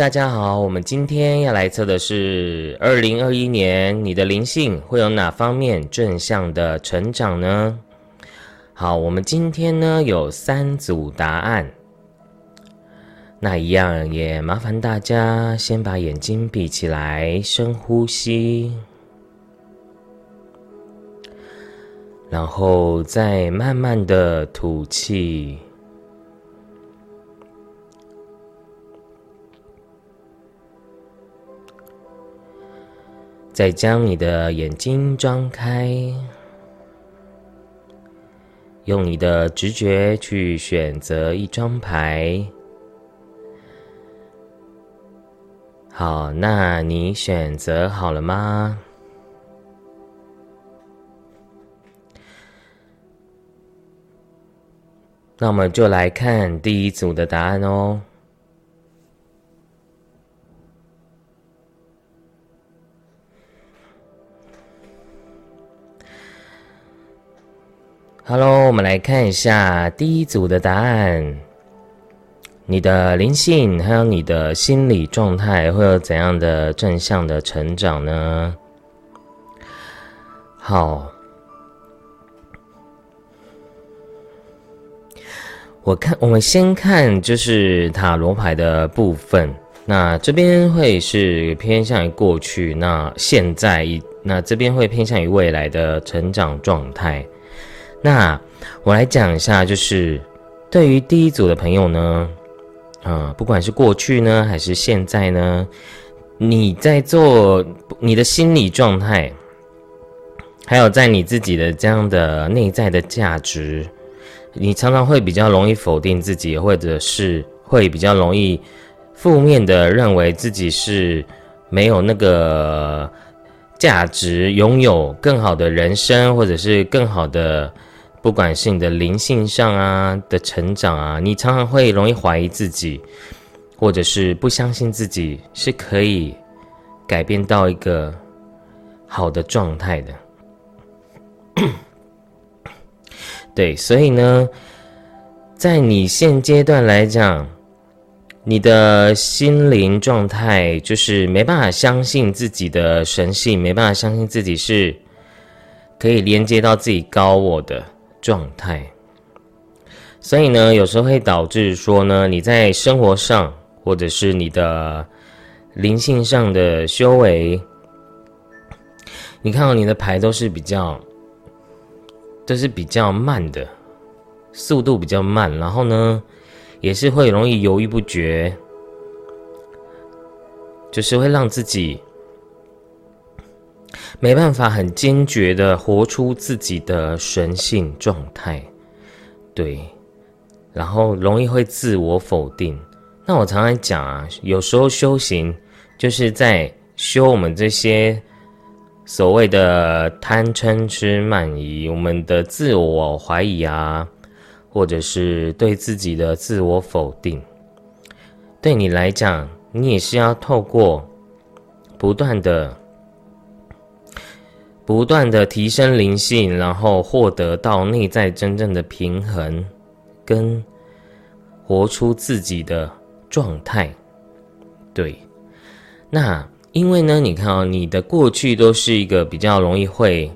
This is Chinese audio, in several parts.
大家好，我们今天要来测的是二零二一年你的灵性会有哪方面正向的成长呢？好，我们今天呢有三组答案，那一样也麻烦大家先把眼睛闭起来，深呼吸，然后再慢慢的吐气。再将你的眼睛张开，用你的直觉去选择一张牌。好，那你选择好了吗？那我们就来看第一组的答案哦。Hello，我们来看一下第一组的答案。你的灵性还有你的心理状态会有怎样的正向的成长呢？好，我看我们先看就是塔罗牌的部分。那这边会是偏向于过去，那现在那这边会偏向于未来的成长状态。那我来讲一下，就是对于第一组的朋友呢，啊，不管是过去呢，还是现在呢，你在做你的心理状态，还有在你自己的这样的内在的价值，你常常会比较容易否定自己，或者是会比较容易负面的认为自己是没有那个价值，拥有更好的人生，或者是更好的。不管是你的灵性上啊的成长啊，你常常会容易怀疑自己，或者是不相信自己是可以改变到一个好的状态的。对，所以呢，在你现阶段来讲，你的心灵状态就是没办法相信自己的神性，没办法相信自己是可以连接到自己高我的。状态，所以呢，有时候会导致说呢，你在生活上或者是你的灵性上的修为，你看到你的牌都是比较，都是比较慢的，速度比较慢，然后呢，也是会容易犹豫不决，就是会让自己。没办法很坚决的活出自己的神性状态，对，然后容易会自我否定。那我常常讲啊，有时候修行就是在修我们这些所谓的贪嗔痴慢疑，我们的自我怀疑啊，或者是对自己的自我否定。对你来讲，你也是要透过不断的。不断的提升灵性，然后获得到内在真正的平衡，跟活出自己的状态。对，那因为呢，你看啊，你的过去都是一个比较容易会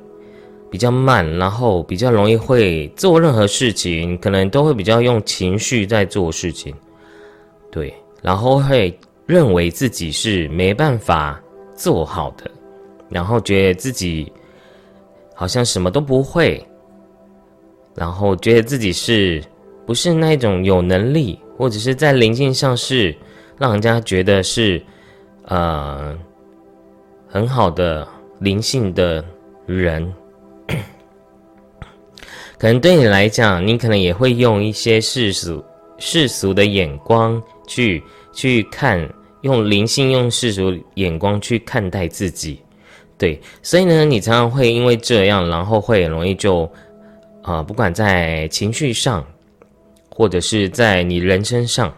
比较慢，然后比较容易会做任何事情，可能都会比较用情绪在做事情。对，然后会认为自己是没办法做好的，然后觉得自己。好像什么都不会，然后觉得自己是不是那一种有能力，或者是在灵性上是让人家觉得是呃很好的灵性的人，可能对你来讲，你可能也会用一些世俗世俗的眼光去去看，用灵性用世俗眼光去看待自己。对，所以呢，你常常会因为这样，然后会很容易就，啊，不管在情绪上，或者是在你人生上，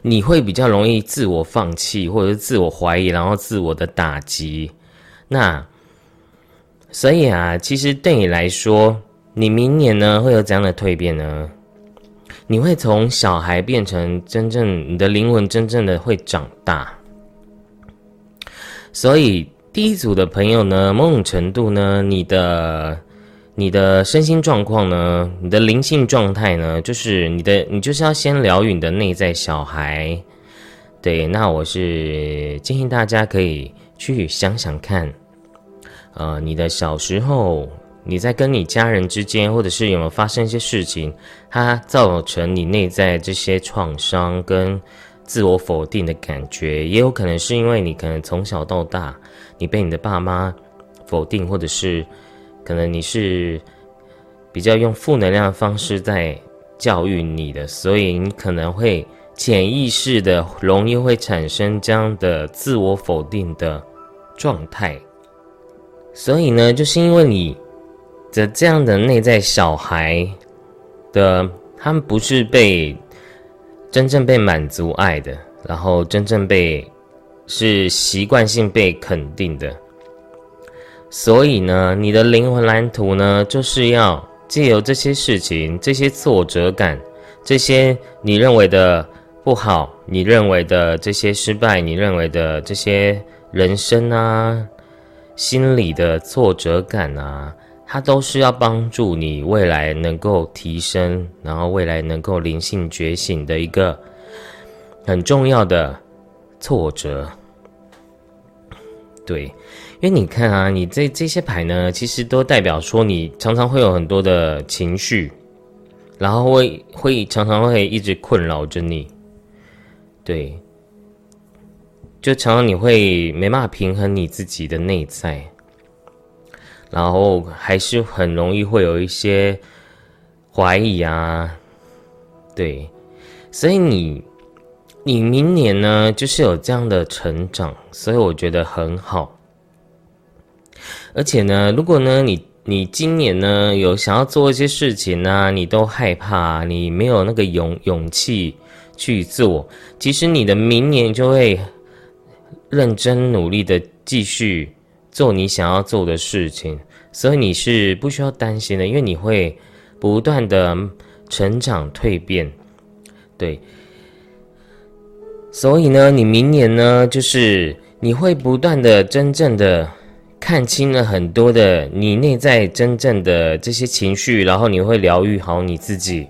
你会比较容易自我放弃，或者是自我怀疑，然后自我的打击。那，所以啊，其实对你来说，你明年呢会有怎样的蜕变呢？你会从小孩变成真正你的灵魂，真正的会长大。所以第一组的朋友呢，某种程度呢，你的你的身心状况呢，你的灵性状态呢，就是你的你就是要先疗愈你的内在小孩。对，那我是建议大家可以去想想看，呃，你的小时候。你在跟你家人之间，或者是有没有发生一些事情，它造成你内在这些创伤跟自我否定的感觉，也有可能是因为你可能从小到大，你被你的爸妈否定，或者是可能你是比较用负能量的方式在教育你的，所以你可能会潜意识的容易会产生这样的自我否定的状态。所以呢，就是因为你。的这样的内在小孩的，他们不是被真正被满足爱的，然后真正被是习惯性被肯定的。所以呢，你的灵魂蓝图呢，就是要借由这些事情、这些挫折感、这些你认为的不好、你认为的这些失败、你认为的这些人生啊、心理的挫折感啊。它都是要帮助你未来能够提升，然后未来能够灵性觉醒的一个很重要的挫折。对，因为你看啊，你这这些牌呢，其实都代表说你常常会有很多的情绪，然后会会常常会一直困扰着你。对，就常常你会没办法平衡你自己的内在。然后还是很容易会有一些怀疑啊，对，所以你你明年呢就是有这样的成长，所以我觉得很好。而且呢，如果呢你你今年呢有想要做一些事情呢，你都害怕，你没有那个勇勇气去做，其实你的明年就会认真努力的继续。做你想要做的事情，所以你是不需要担心的，因为你会不断的成长蜕变，对。所以呢，你明年呢，就是你会不断的真正的看清了很多的你内在真正的这些情绪，然后你会疗愈好你自己，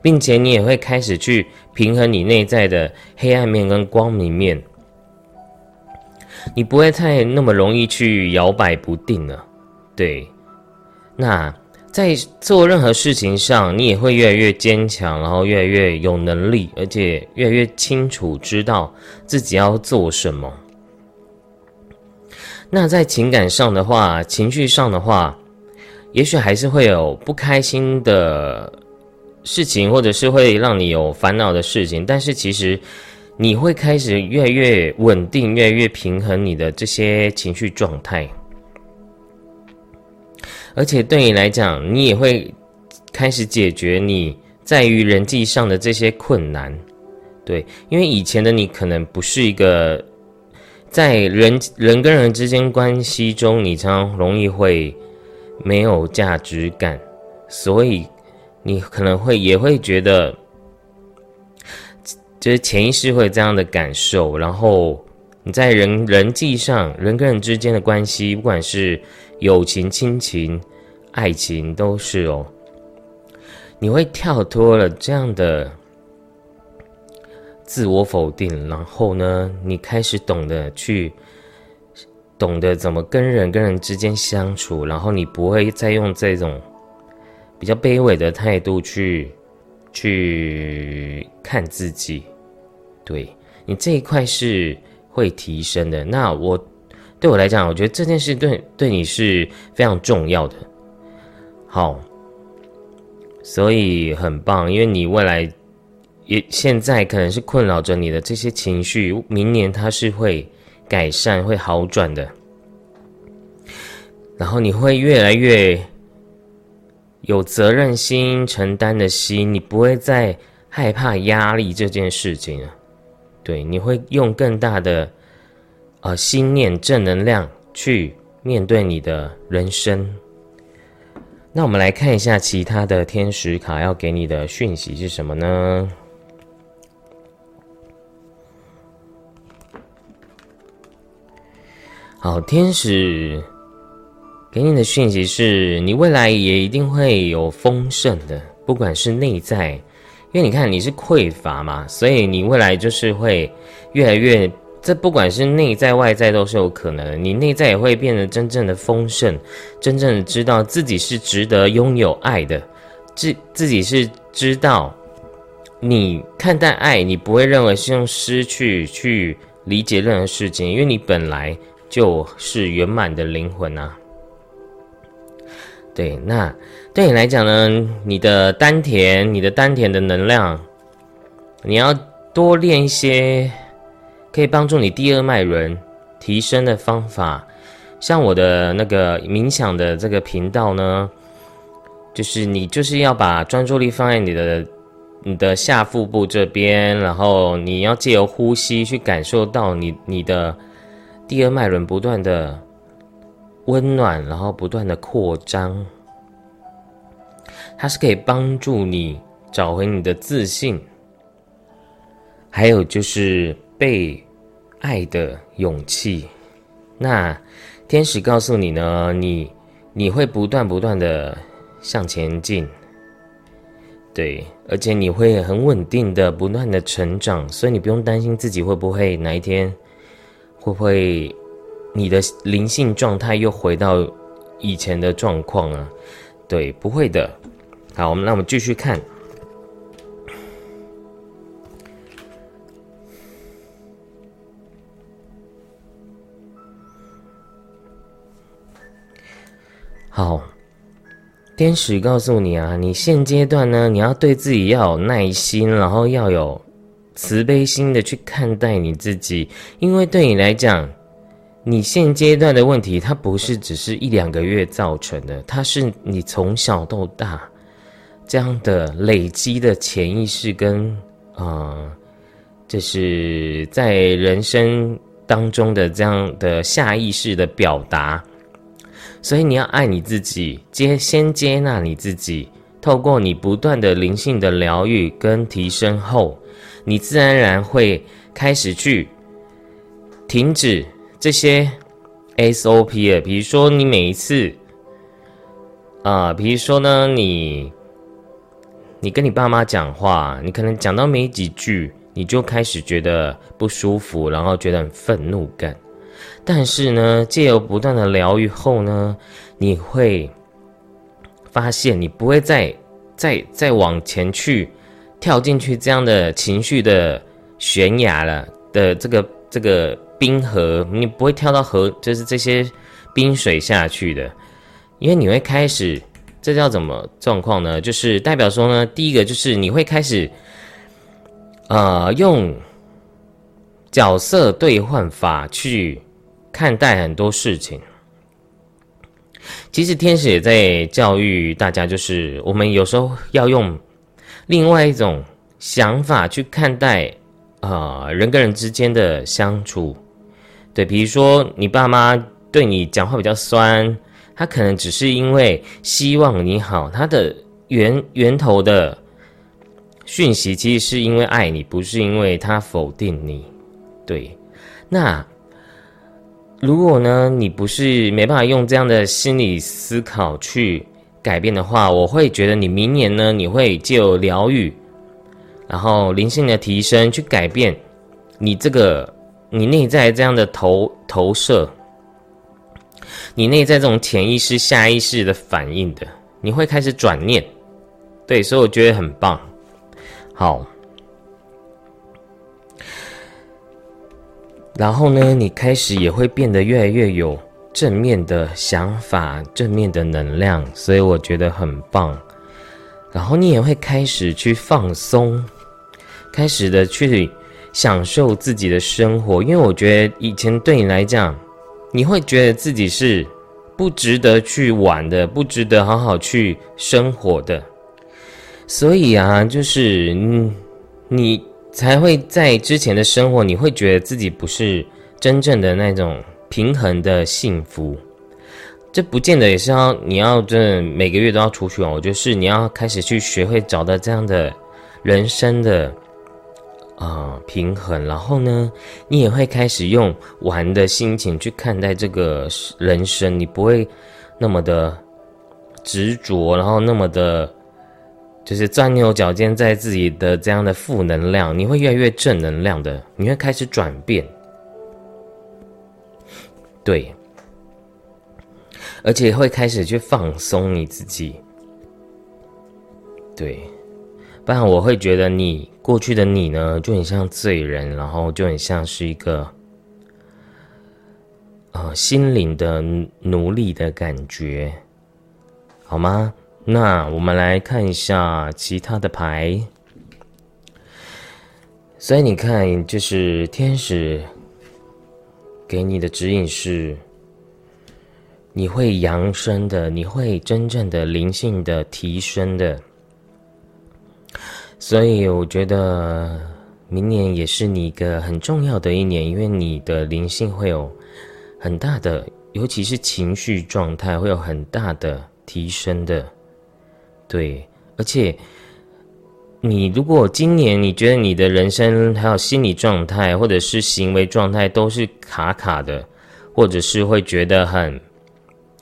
并且你也会开始去平衡你内在的黑暗面跟光明面。你不会太那么容易去摇摆不定了，对。那在做任何事情上，你也会越来越坚强，然后越来越有能力，而且越来越清楚知道自己要做什么。那在情感上的话，情绪上的话，也许还是会有不开心的事情，或者是会让你有烦恼的事情，但是其实。你会开始越来越稳定，越来越平衡你的这些情绪状态，而且对你来讲，你也会开始解决你在于人际上的这些困难。对，因为以前的你可能不是一个在人人跟人之间关系中，你常常容易会没有价值感，所以你可能会也会觉得。就是潜意识会有这样的感受，然后你在人人际上，人跟人之间的关系，不管是友情、亲情、爱情，都是哦。你会跳脱了这样的自我否定，然后呢，你开始懂得去懂得怎么跟人跟人之间相处，然后你不会再用这种比较卑微的态度去去看自己。对你这一块是会提升的。那我对我来讲，我觉得这件事对对你是非常重要的。好，所以很棒，因为你未来也现在可能是困扰着你的这些情绪，明年它是会改善、会好转的。然后你会越来越有责任心、承担的心，你不会再害怕压力这件事情了。对，你会用更大的，呃，心念正能量去面对你的人生。那我们来看一下其他的天使卡要给你的讯息是什么呢？好，天使给你的讯息是你未来也一定会有丰盛的，不管是内在，因为你看你是匮乏嘛，所以你未来就是会越来越。这不管是内在外在都是有可能的，你内在也会变得真正的丰盛，真正的知道自己是值得拥有爱的，自自己是知道，你看待爱，你不会认为是用失去去理解任何事情，因为你本来就是圆满的灵魂啊。对，那对你来讲呢，你的丹田，你的丹田的能量，你要多练一些。可以帮助你第二脉轮提升的方法，像我的那个冥想的这个频道呢，就是你就是要把专注力放在你的你的下腹部这边，然后你要借由呼吸去感受到你你的第二脉轮不断的温暖，然后不断的扩张，它是可以帮助你找回你的自信，还有就是。被爱的勇气，那天使告诉你呢？你你会不断不断的向前进，对，而且你会很稳定的不断的成长，所以你不用担心自己会不会哪一天会不会你的灵性状态又回到以前的状况啊？对，不会的。好，我们那我们继续看。好，天使告诉你啊，你现阶段呢，你要对自己要有耐心，然后要有慈悲心的去看待你自己，因为对你来讲，你现阶段的问题，它不是只是一两个月造成的，它是你从小到大这样的累积的潜意识跟啊，就是在人生当中的这样的下意识的表达。所以你要爱你自己，接先接纳你自己。透过你不断的灵性的疗愈跟提升后，你自然而然会开始去停止这些 SOP 啊，比如说你每一次啊，比如说呢，你你跟你爸妈讲话，你可能讲到没几句，你就开始觉得不舒服，然后觉得很愤怒感。但是呢，借由不断的疗愈后呢，你会发现你不会再再再往前去跳进去这样的情绪的悬崖了的这个这个冰河，你不会跳到河，就是这些冰水下去的，因为你会开始，这叫怎么状况呢？就是代表说呢，第一个就是你会开始，呃，用角色兑换法去。看待很多事情，其实天使也在教育大家，就是我们有时候要用另外一种想法去看待啊人跟人之间的相处。对，比如说你爸妈对你讲话比较酸，他可能只是因为希望你好，他的源源头的讯息其实是因为爱你，不是因为他否定你。对，那。如果呢，你不是没办法用这样的心理思考去改变的话，我会觉得你明年呢，你会借由疗愈，然后灵性的提升去改变你这个你内在这样的投投射，你内在这种潜意识、下意识的反应的，你会开始转念，对，所以我觉得很棒，好。然后呢，你开始也会变得越来越有正面的想法、正面的能量，所以我觉得很棒。然后你也会开始去放松，开始的去享受自己的生活，因为我觉得以前对你来讲，你会觉得自己是不值得去玩的，不值得好好去生活的。所以啊，就是嗯，你。才会在之前的生活，你会觉得自己不是真正的那种平衡的幸福。这不见得也是要你要这每个月都要出去玩，我觉得是你要开始去学会找到这样的人生的啊平衡，然后呢，你也会开始用玩的心情去看待这个人生，你不会那么的执着，然后那么的，就是钻牛角尖在自己的这样的负能量，你会越来越正能量的，你会开始转变，对。而且会开始去放松你自己，对，不然我会觉得你过去的你呢，就很像罪人，然后就很像是一个，呃，心灵的奴隶的感觉，好吗？那我们来看一下其他的牌，所以你看，就是天使给你的指引是。你会扬升的，你会真正的灵性的提升的，所以我觉得明年也是你一个很重要的一年，因为你的灵性会有很大的，尤其是情绪状态会有很大的提升的，对，而且你如果今年你觉得你的人生还有心理状态或者是行为状态都是卡卡的，或者是会觉得很。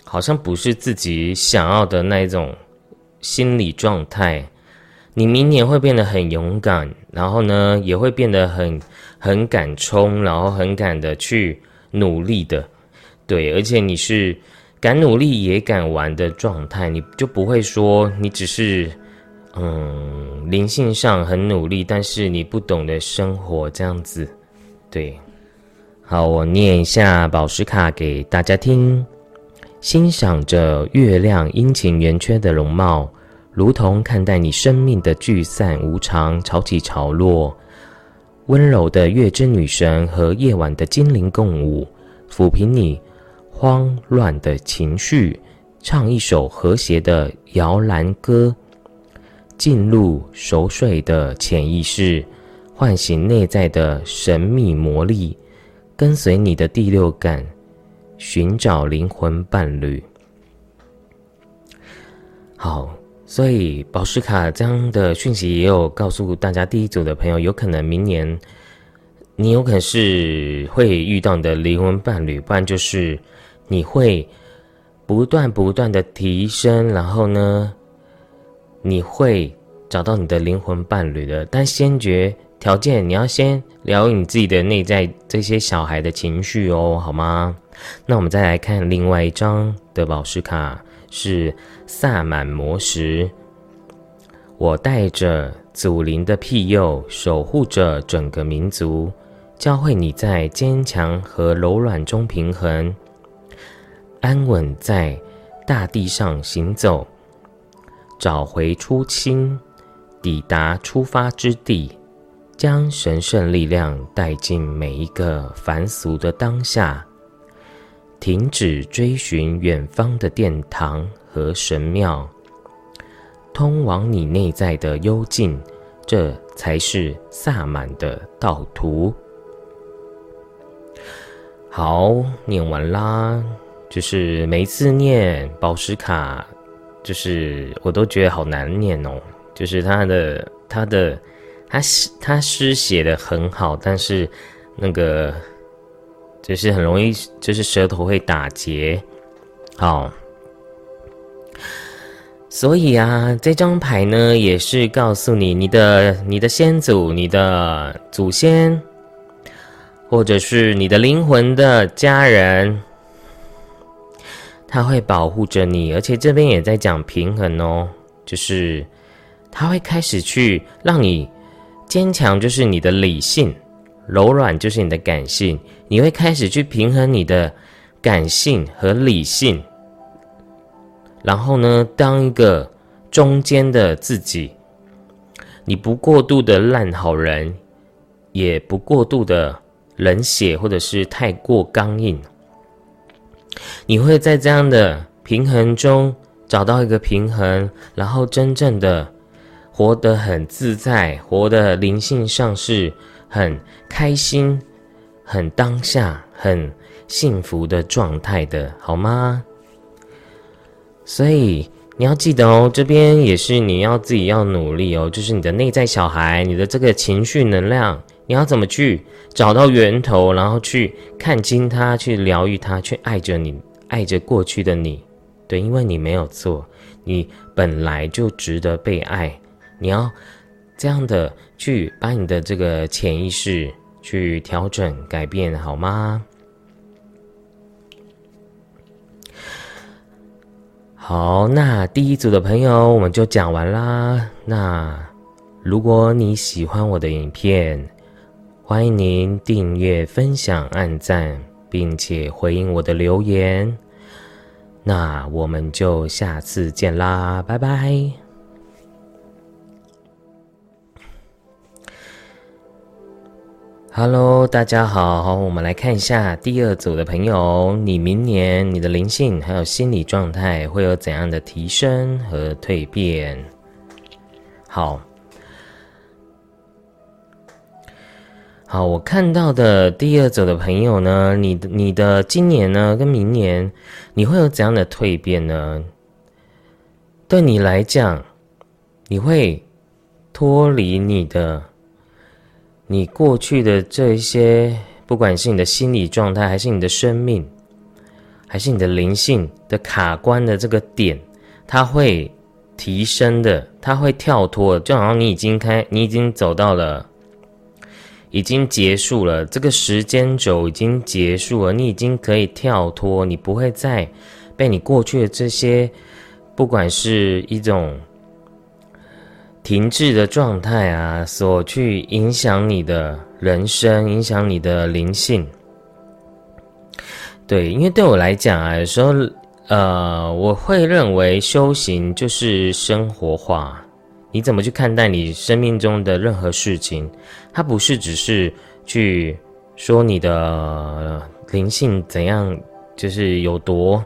好像不是自己想要的那一种心理状态，你明年会变得很勇敢，然后呢，也会变得很很敢冲，然后很敢的去努力的，对，而且你是敢努力也敢玩的状态，你就不会说你只是嗯灵性上很努力，但是你不懂得生活这样子，对，好，我念一下宝石卡给大家听。欣赏着月亮阴晴圆缺的容貌，如同看待你生命的聚散无常、潮起潮落。温柔的月之女神和夜晚的精灵共舞，抚平你慌乱的情绪，唱一首和谐的摇篮歌，进入熟睡的潜意识，唤醒内在的神秘魔力，跟随你的第六感。寻找灵魂伴侣，好，所以宝石卡这样的讯息也有告诉大家，第一组的朋友有可能明年你有可能是会遇到你的灵魂伴侣，不然就是你会不断不断的提升，然后呢，你会找到你的灵魂伴侣的，但先决条件你要先疗愈你自己的内在这些小孩的情绪哦，好吗？那我们再来看另外一张的宝石卡，是萨满魔石。我带着祖灵的庇佑，守护着整个民族，教会你在坚强和柔软中平衡，安稳在大地上行走，找回初心，抵达出发之地，将神圣力量带进每一个凡俗的当下。停止追寻远方的殿堂和神庙，通往你内在的幽静，这才是萨满的道途。好，念完啦。就是每次念宝石卡，就是我都觉得好难念哦。就是他的他的他诗他诗写的很好，但是那个。就是很容易，就是舌头会打结，好，所以啊，这张牌呢也是告诉你，你的你的先祖、你的祖先，或者是你的灵魂的家人，他会保护着你，而且这边也在讲平衡哦，就是他会开始去让你坚强，就是你的理性。柔软就是你的感性，你会开始去平衡你的感性和理性，然后呢，当一个中间的自己，你不过度的烂好人，也不过度的冷血或者是太过刚硬，你会在这样的平衡中找到一个平衡，然后真正的活得很自在，活得灵性上是。很开心，很当下，很幸福的状态的，好吗？所以你要记得哦，这边也是你要自己要努力哦，就是你的内在小孩，你的这个情绪能量，你要怎么去找到源头，然后去看清它，去疗愈它，去爱着你，爱着过去的你。对，因为你没有错，你本来就值得被爱。你要这样的去把你的这个潜意识去调整、改变，好吗？好，那第一组的朋友我们就讲完啦。那如果你喜欢我的影片，欢迎您订阅、分享、按赞，并且回应我的留言。那我们就下次见啦，拜拜。Hello，大家好，我们来看一下第二组的朋友，你明年你的灵性还有心理状态会有怎样的提升和蜕变？好。好，我看到的第二组的朋友呢，你的你的今年呢跟明年，你会有怎样的蜕变呢？对你来讲，你会脱离你的你过去的这一些，不管是你的心理状态，还是你的生命，还是你的灵性的卡关的这个点，它会提升的，它会跳脱，就好像你已经开，你已经走到了。已经结束了，这个时间轴已经结束了，你已经可以跳脱，你不会再被你过去的这些，不管是一种停滞的状态啊，所去影响你的人生，影响你的灵性。对，因为对我来讲啊，有时候，呃，我会认为修行就是生活化。你怎么去看待你生命中的任何事情？它不是只是去说你的灵性怎样，就是有多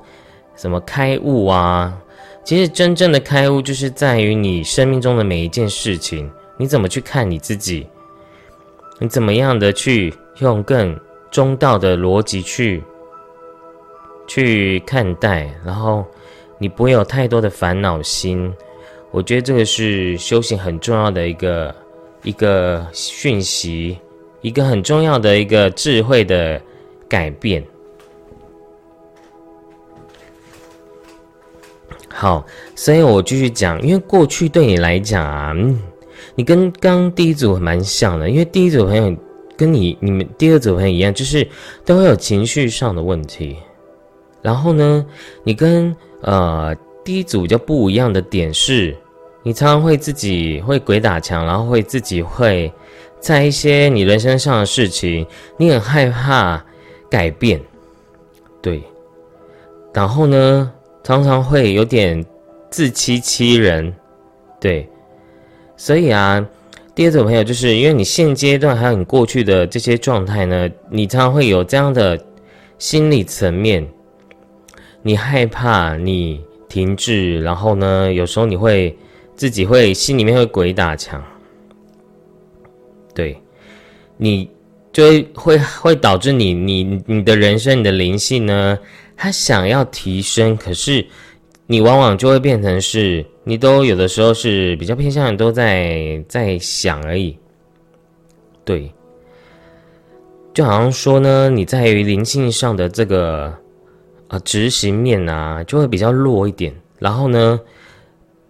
什么开悟啊？其实真正的开悟就是在于你生命中的每一件事情，你怎么去看你自己？你怎么样的去用更中道的逻辑去去看待？然后你不会有太多的烦恼心。我觉得这个是修行很重要的一个一个讯息，一个很重要的一个智慧的改变。好，所以我继续讲，因为过去对你来讲啊，嗯，你跟刚第一组蛮像的，因为第一组朋友跟你你们第二组朋友一样，就是都会有情绪上的问题。然后呢，你跟呃第一组就不一样的点是。你常常会自己会鬼打墙，然后会自己会在一些你人生上的事情，你很害怕改变，对。然后呢，常常会有点自欺欺人，对。所以啊，第二种朋友就是因为你现阶段还有你过去的这些状态呢，你常常会有这样的心理层面，你害怕你停滞，然后呢，有时候你会。自己会心里面会鬼打墙，对，你就会会会导致你你你的人生你的灵性呢，他想要提升，可是你往往就会变成是，你都有的时候是比较偏向都在在想而已，对，就好像说呢，你在于灵性上的这个啊执行面啊，就会比较弱一点，然后呢。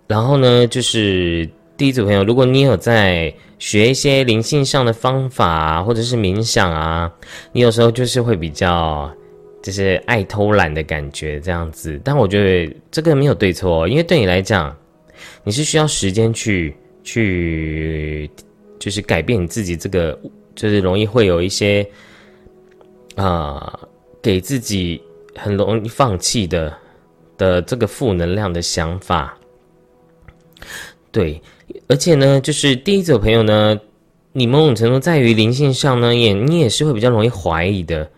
然后呢，就是第一组朋友，如果你有在学一些灵性上的方法啊，或者是冥想啊，你有时候就是会比较就是爱偷懒的感觉这样子。但我觉得这个没有对错，因为对你来讲，你是需要时间去去就是改变你自己这个，就是容易会有一些啊给自己很容易放弃的的这个负能量的想法。对，而且呢，就是第一组朋友呢，你某种程度在于灵性上呢，也你也是会比较容易怀疑的，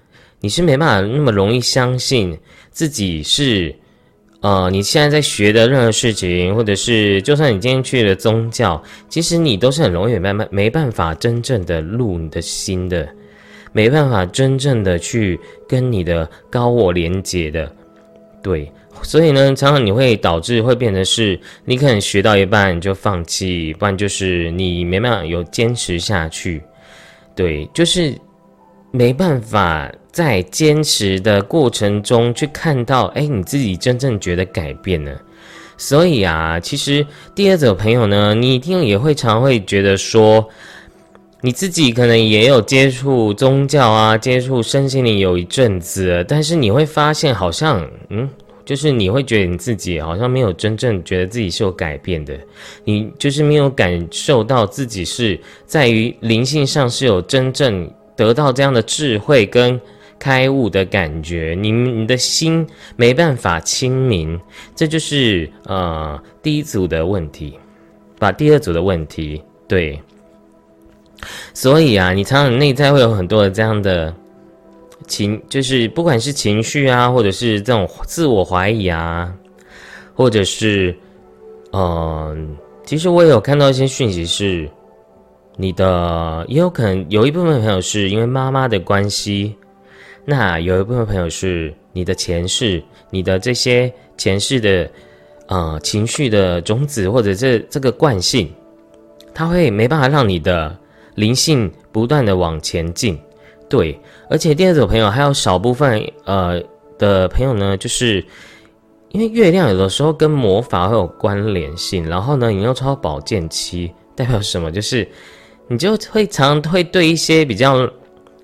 你是没办法那么容易相信自己是，呃，你现在在学的任何事情，或者是就算你今天去了宗教，其实你都是很容易没办没办法真正的入你的心的，没办法真正的去跟你的高我连接的。对，所以呢，常常你会导致会变成是，你可能学到一半就放弃，不然就是你没办法有坚持下去。对，就是没办法在坚持的过程中去看到，哎，你自己真正觉得改变了。所以啊，其实第二种朋友呢，你一定也会常会觉得说。你自己可能也有接触宗教啊，接触身心灵有一阵子，但是你会发现，好像嗯，就是你会觉得你自己好像没有真正觉得自己是有改变的，你就是没有感受到自己是在于灵性上是有真正得到这样的智慧跟开悟的感觉，你你的心没办法清明，这就是呃第一组的问题，把第二组的问题对。所以啊，你常常内在会有很多的这样的情，就是不管是情绪啊，或者是这种自我怀疑啊，或者是，嗯，其实我也有看到一些讯息是，你的也有可能有一部分朋友是因为妈妈的关系，那有一部分朋友是你的前世，你的这些前世的呃情绪的种子或者这这个惯性，它会没办法让你的。灵性不断的往前进，对，而且第二组朋友还有少部分呃的朋友呢，就是因为月亮有的时候跟魔法会有关联性，然后呢，你又超保健期，代表什么？就是你就会常会对一些比较，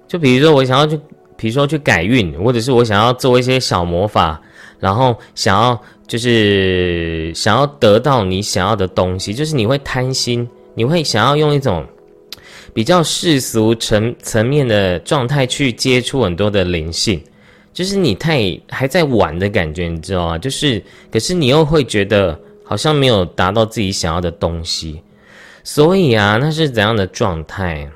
就比如说我想要去，比如说去改运，或者是我想要做一些小魔法，然后想要就是想要得到你想要的东西，就是你会贪心，你会想要用一种。比较世俗层层面的状态去接触很多的灵性，就是你太还在玩的感觉，你知道吗？就是，可是你又会觉得好像没有达到自己想要的东西，所以啊，那是怎样的状态？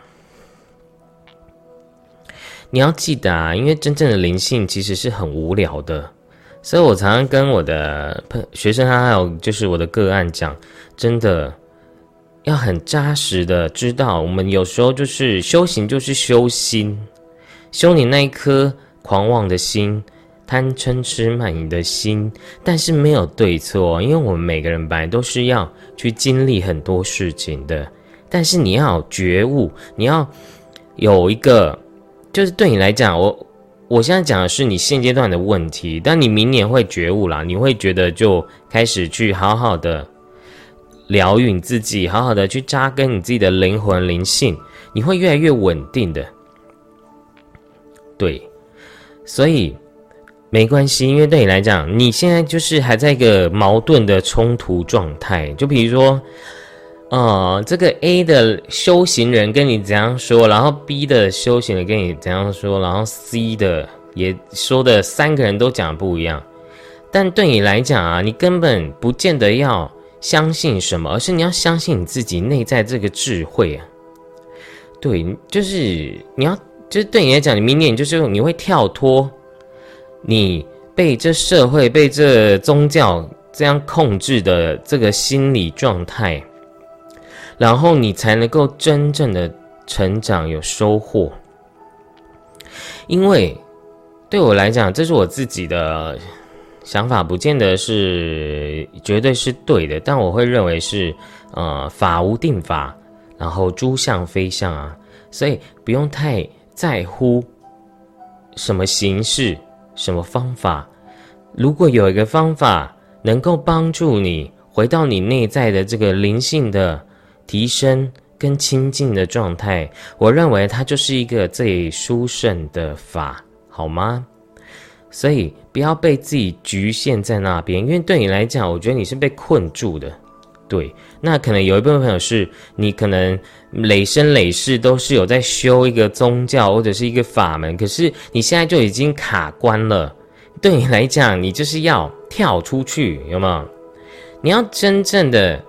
你要记得啊，因为真正的灵性其实是很无聊的，所以我常常跟我的朋学生，啊还有就是我的个案讲，真的。要很扎实的知道，我们有时候就是修行，就是修心，修你那一颗狂妄的心、贪嗔痴慢疑的心。但是没有对错，因为我们每个人本来都是要去经历很多事情的。但是你要觉悟，你要有一个，就是对你来讲，我我现在讲的是你现阶段的问题，但你明年会觉悟啦，你会觉得就开始去好好的。疗愈你自己，好好的去扎根你自己的灵魂灵性，你会越来越稳定的。对，所以没关系，因为对你来讲，你现在就是还在一个矛盾的冲突状态。就比如说，呃，这个 A 的修行人跟你怎样说，然后 B 的修行人跟你怎样说，然后 C 的也说的，三个人都讲不一样。但对你来讲啊，你根本不见得要。相信什么？而是你要相信你自己内在这个智慧啊！对，就是你要，就是对你来讲，你明年就是你会跳脱你被这社会、被这宗教这样控制的这个心理状态，然后你才能够真正的成长、有收获。因为对我来讲，这是我自己的。想法不见得是绝对是对的，但我会认为是，呃，法无定法，然后诸相非相啊，所以不用太在乎什么形式、什么方法。如果有一个方法能够帮助你回到你内在的这个灵性的提升跟清净的状态，我认为它就是一个最殊胜的法，好吗？所以不要被自己局限在那边，因为对你来讲，我觉得你是被困住的。对，那可能有一部分朋友是你可能累生累世都是有在修一个宗教或者是一个法门，可是你现在就已经卡关了。对你来讲，你就是要跳出去，有没有？你要真正的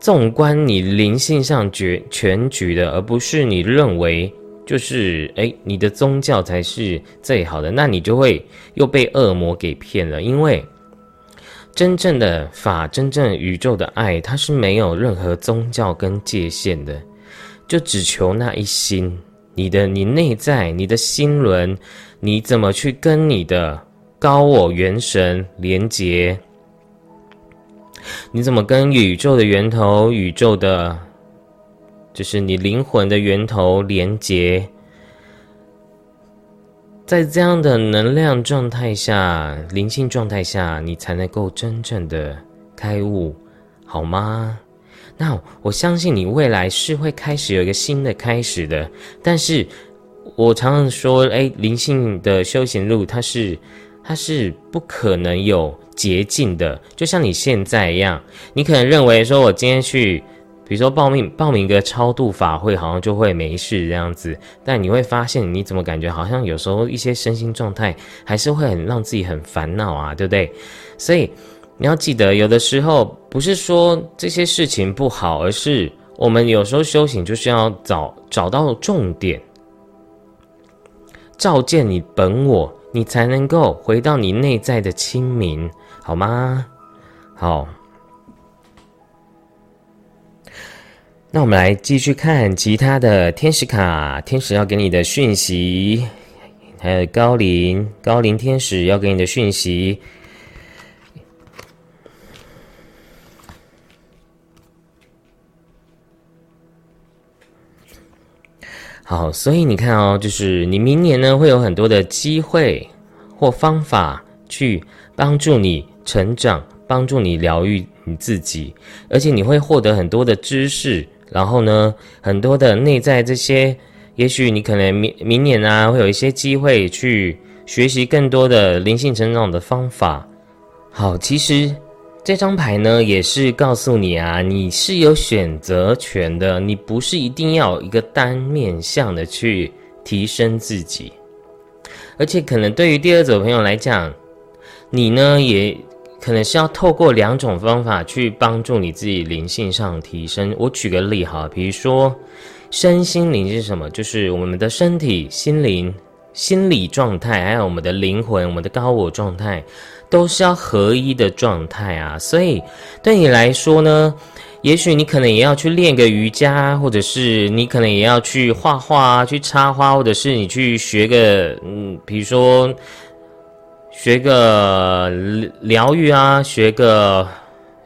纵观你灵性上绝全局的，而不是你认为。就是哎，你的宗教才是最好的，那你就会又被恶魔给骗了。因为真正的法，真正宇宙的爱，它是没有任何宗教跟界限的，就只求那一心。你的你内在，你的心轮，你怎么去跟你的高我、元神连接？你怎么跟宇宙的源头、宇宙的，就是你灵魂的源头连接？在这样的能量状态下、灵性状态下，你才能够真正的开悟，好吗？那我相信你未来是会开始有一个新的开始的。但是我常常说，哎，灵性的修行路，它是它是不可能有捷径的。就像你现在一样，你可能认为说我今天去，比如说报名报名一个超度法会，好像就会没事这样子。但你会发现，你怎么感觉好像有时候一些身心状态还是会很让自己很烦恼啊，对不对？所以。你要记得，有的时候不是说这些事情不好，而是我们有时候修行就是要找找到重点，照见你本我，你才能够回到你内在的清明，好吗？好，那我们来继续看其他的天使卡，天使要给你的讯息，还有高龄高龄天使要给你的讯息。好，所以你看哦，就是你明年呢会有很多的机会或方法去帮助你成长，帮助你疗愈你自己，而且你会获得很多的知识，然后呢，很多的内在这些，也许你可能明明年啊会有一些机会去学习更多的灵性成长的方法。好，其实。这张牌呢，也是告诉你啊，你是有选择权的，你不是一定要一个单面向的去提升自己，而且可能对于第二组朋友来讲，你呢也可能是要透过两种方法去帮助你自己灵性上提升。我举个例哈，比如说身心灵是什么？就是我们的身体、心灵、心理状态，还有我们的灵魂、我们的高我状态。都是要合一的状态啊，所以对你来说呢，也许你可能也要去练个瑜伽，或者是你可能也要去画画、去插花，或者是你去学个嗯，比如说学个疗愈啊，学个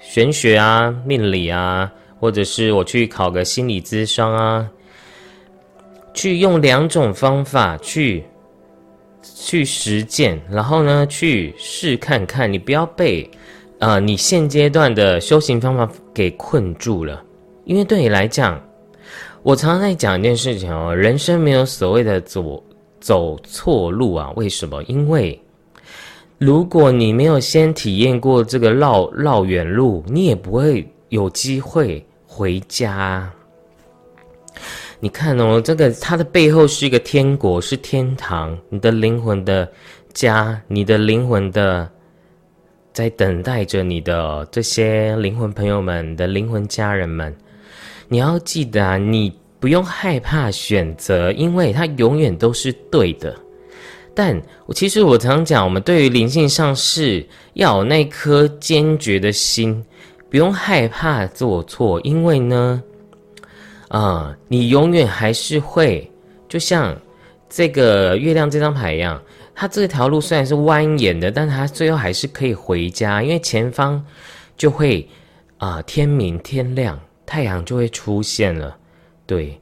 玄学啊、命理啊，或者是我去考个心理咨商啊，去用两种方法去。去实践，然后呢，去试看看，你不要被，呃，你现阶段的修行方法给困住了。因为对你来讲，我常常在讲一件事情哦，人生没有所谓的走走错路啊。为什么？因为如果你没有先体验过这个绕绕远路，你也不会有机会回家。你看哦，这个它的背后是一个天国，是天堂，你的灵魂的家，你的灵魂的在等待着你的这些灵魂朋友们的灵魂家人们。你要记得啊，你不用害怕选择，因为它永远都是对的。但我其实我常讲，我们对于灵性上是要有那颗坚决的心，不用害怕做错，因为呢。啊，你永远还是会，就像这个月亮这张牌一样，它这条路虽然是蜿蜒的，但它最后还是可以回家，因为前方就会啊天明天亮，太阳就会出现了。对，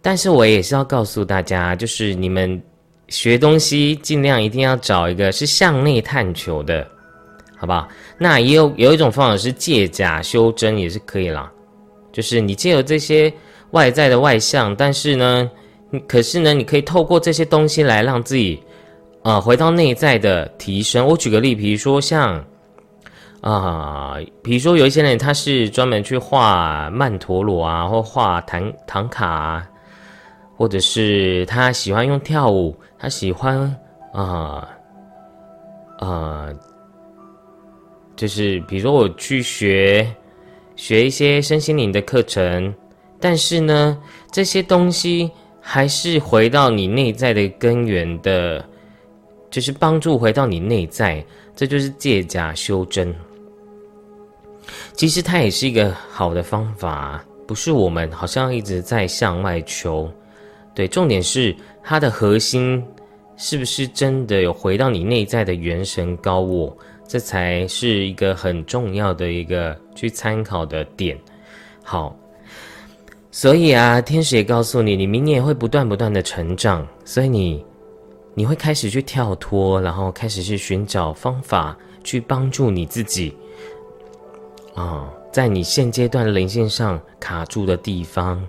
但是我也是要告诉大家，就是你们学东西尽量一定要找一个是向内探求的，好不好？那也有有一种方法是借假修真，也是可以啦，就是你借由这些。外在的外向，但是呢，可是呢，你可以透过这些东西来让自己，啊，回到内在的提升。我举个例，比如说像，啊，比如说有一些人他是专门去画曼陀罗啊，或画唐唐卡，啊，或者是他喜欢用跳舞，他喜欢啊，啊，就是比如说我去学学一些身心灵的课程。但是呢，这些东西还是回到你内在的根源的，就是帮助回到你内在，这就是借假修真。其实它也是一个好的方法，不是我们好像一直在向外求。对，重点是它的核心是不是真的有回到你内在的元神高我？这才是一个很重要的一个去参考的点。好，所以啊，天使也告诉你，你明年会不断不断的成长，所以你你会开始去跳脱，然后开始去寻找方法去帮助你自己啊，在你现阶段灵性上卡住的地方，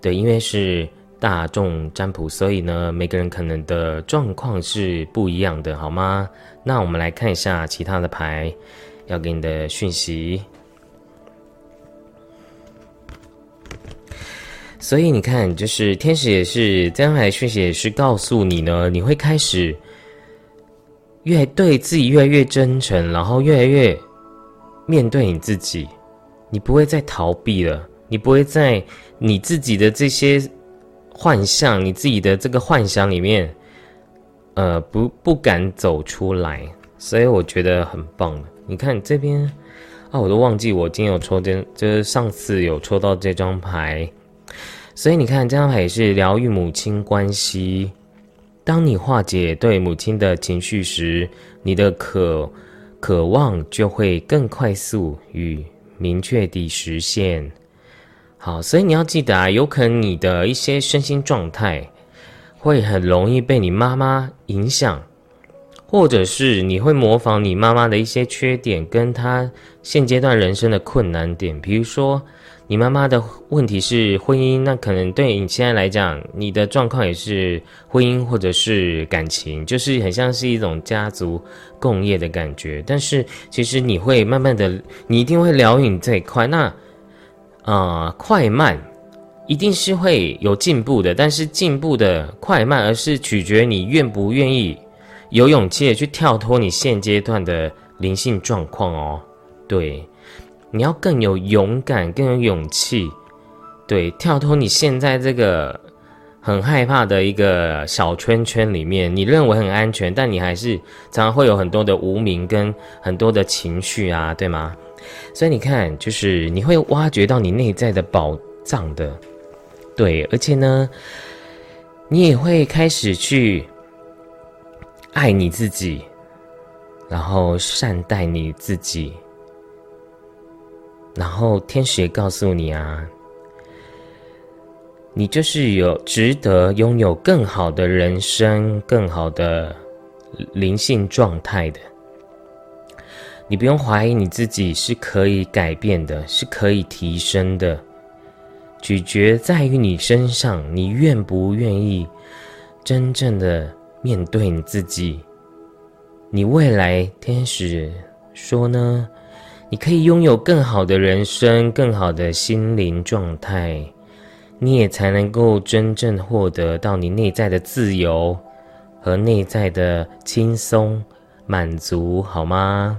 对，因为是。大众占卜，所以呢，每个人可能的状况是不一样的，好吗？那我们来看一下其他的牌要给你的讯息。所以你看，就是天使也是这张牌讯息，也是告诉你呢，你会开始越对自己越来越真诚，然后越来越面对你自己，你不会再逃避了，你不会在你自己的这些。幻象，你自己的这个幻想里面，呃，不不敢走出来，所以我觉得很棒你看这边啊，我都忘记我今天有抽这，就是上次有抽到这张牌，所以你看这张牌也是疗愈母亲关系。当你化解对母亲的情绪时，你的渴渴望就会更快速与明确地实现。好，所以你要记得啊，有可能你的一些身心状态会很容易被你妈妈影响，或者是你会模仿你妈妈的一些缺点，跟她现阶段人生的困难点。比如说，你妈妈的问题是婚姻，那可能对你现在来讲，你的状况也是婚姻或者是感情，就是很像是一种家族共业的感觉。但是其实你会慢慢的，你一定会疗愈这一块。那啊，快慢一定是会有进步的，但是进步的快慢，而是取决你愿不愿意有勇气的去跳脱你现阶段的灵性状况哦。对，你要更有勇敢，更有勇气，对，跳脱你现在这个很害怕的一个小圈圈里面，你认为很安全，但你还是常常会有很多的无名跟很多的情绪啊，对吗？所以你看，就是你会挖掘到你内在的宝藏的，对，而且呢，你也会开始去爱你自己，然后善待你自己，然后天使也告诉你啊，你就是有值得拥有更好的人生、更好的灵性状态的。你不用怀疑你自己是可以改变的，是可以提升的。取决在于你身上，你愿不愿意真正的面对你自己。你未来天使说呢？你可以拥有更好的人生，更好的心灵状态，你也才能够真正获得到你内在的自由和内在的轻松满足，好吗？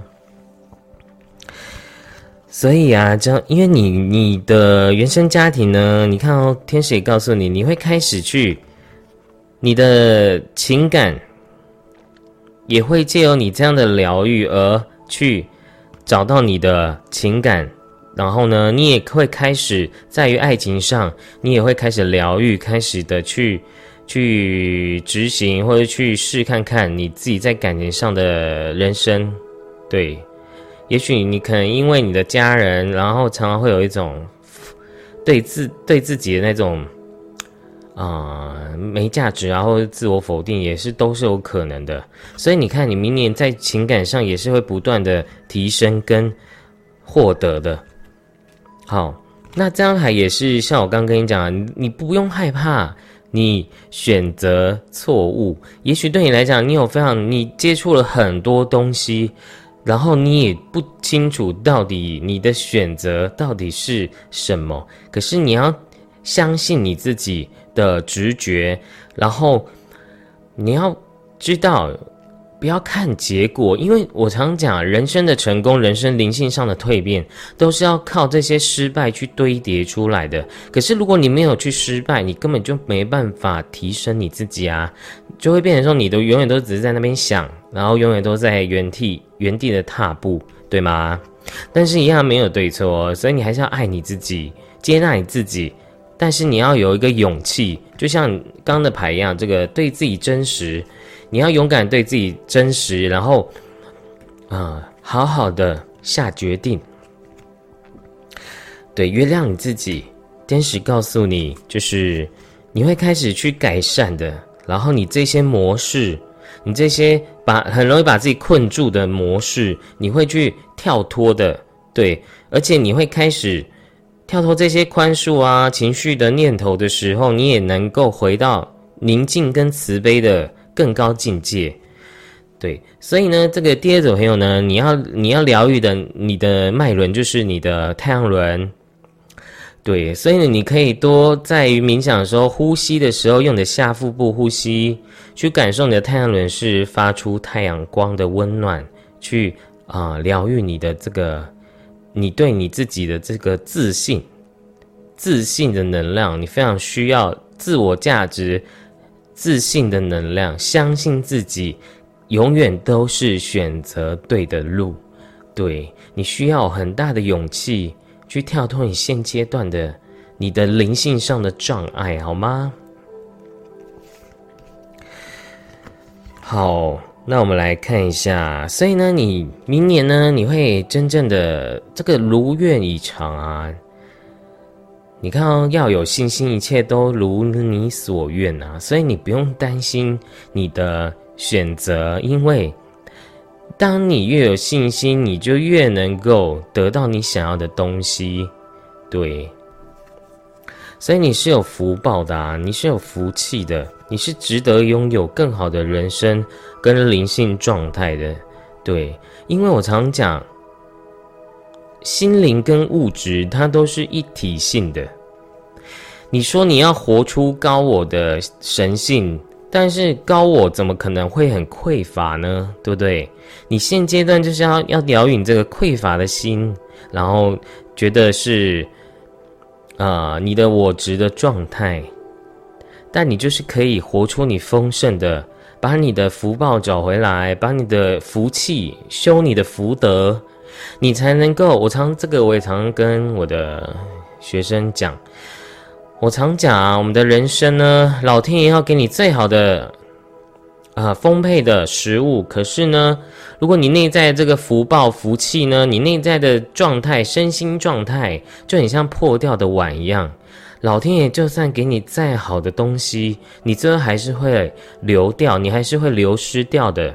所以啊，这样，因为你你的原生家庭呢，你看哦，天使也告诉你，你会开始去，你的情感也会借由你这样的疗愈而去找到你的情感，然后呢，你也会开始在于爱情上，你也会开始疗愈，开始的去去执行或者去试看看你自己在感情上的人生，对。也许你可能因为你的家人，然后常常会有一种对自对自己的那种啊没价值啊，或者自我否定，也是都是有可能的。所以你看，你明年在情感上也是会不断的提升跟获得的。好，那这样还也是像我刚跟你讲，你不用害怕你选择错误。也许对你来讲，你有非常你接触了很多东西。然后你也不清楚到底你的选择到底是什么，可是你要相信你自己的直觉，然后你要知道，不要看结果，因为我常讲，人生的成功、人生灵性上的蜕变，都是要靠这些失败去堆叠出来的。可是如果你没有去失败，你根本就没办法提升你自己啊，就会变成说，你都永远都只是在那边想。然后永远都在原地原地的踏步，对吗？但是一样没有对错，所以你还是要爱你自己，接纳你自己。但是你要有一个勇气，就像刚的牌一样，这个对自己真实，你要勇敢对自己真实，然后啊，好好的下决定。对，原谅你自己。天使告诉你，就是你会开始去改善的。然后你这些模式，你这些把很容易把自己困住的模式，你会去跳脱的。对，而且你会开始跳脱这些宽恕啊情绪的念头的时候，你也能够回到宁静跟慈悲的更高境界。对，所以呢，这个第二种朋友呢，你要你要疗愈的你的脉轮就是你的太阳轮。对，所以呢，你可以多在于冥想的时候，呼吸的时候，用你的下腹部呼吸，去感受你的太阳轮是发出太阳光的温暖，去啊疗愈你的这个，你对你自己的这个自信，自信的能量，你非常需要自我价值、自信的能量，相信自己永远都是选择对的路，对你需要很大的勇气。去跳脱你现阶段的你的灵性上的障碍，好吗？好，那我们来看一下。所以呢，你明年呢，你会真正的这个如愿以偿啊！你看哦，要有信心，一切都如你所愿啊！所以你不用担心你的选择，因为。当你越有信心，你就越能够得到你想要的东西，对。所以你是有福报的啊，你是有福气的，你是值得拥有更好的人生跟灵性状态的，对。因为我常讲，心灵跟物质它都是一体性的。你说你要活出高我的神性。但是高我怎么可能会很匮乏呢？对不对？你现阶段就是要要疗愈你这个匮乏的心，然后觉得是啊你的我值的状态，但你就是可以活出你丰盛的，把你的福报找回来，把你的福气修你的福德，你才能够。我常这个我也常跟我的学生讲。我常讲啊，我们的人生呢，老天爷要给你最好的啊丰沛的食物。可是呢，如果你内在这个福报福气呢，你内在的状态身心状态就很像破掉的碗一样，老天爷就算给你再好的东西，你最后还是会流掉，你还是会流失掉的。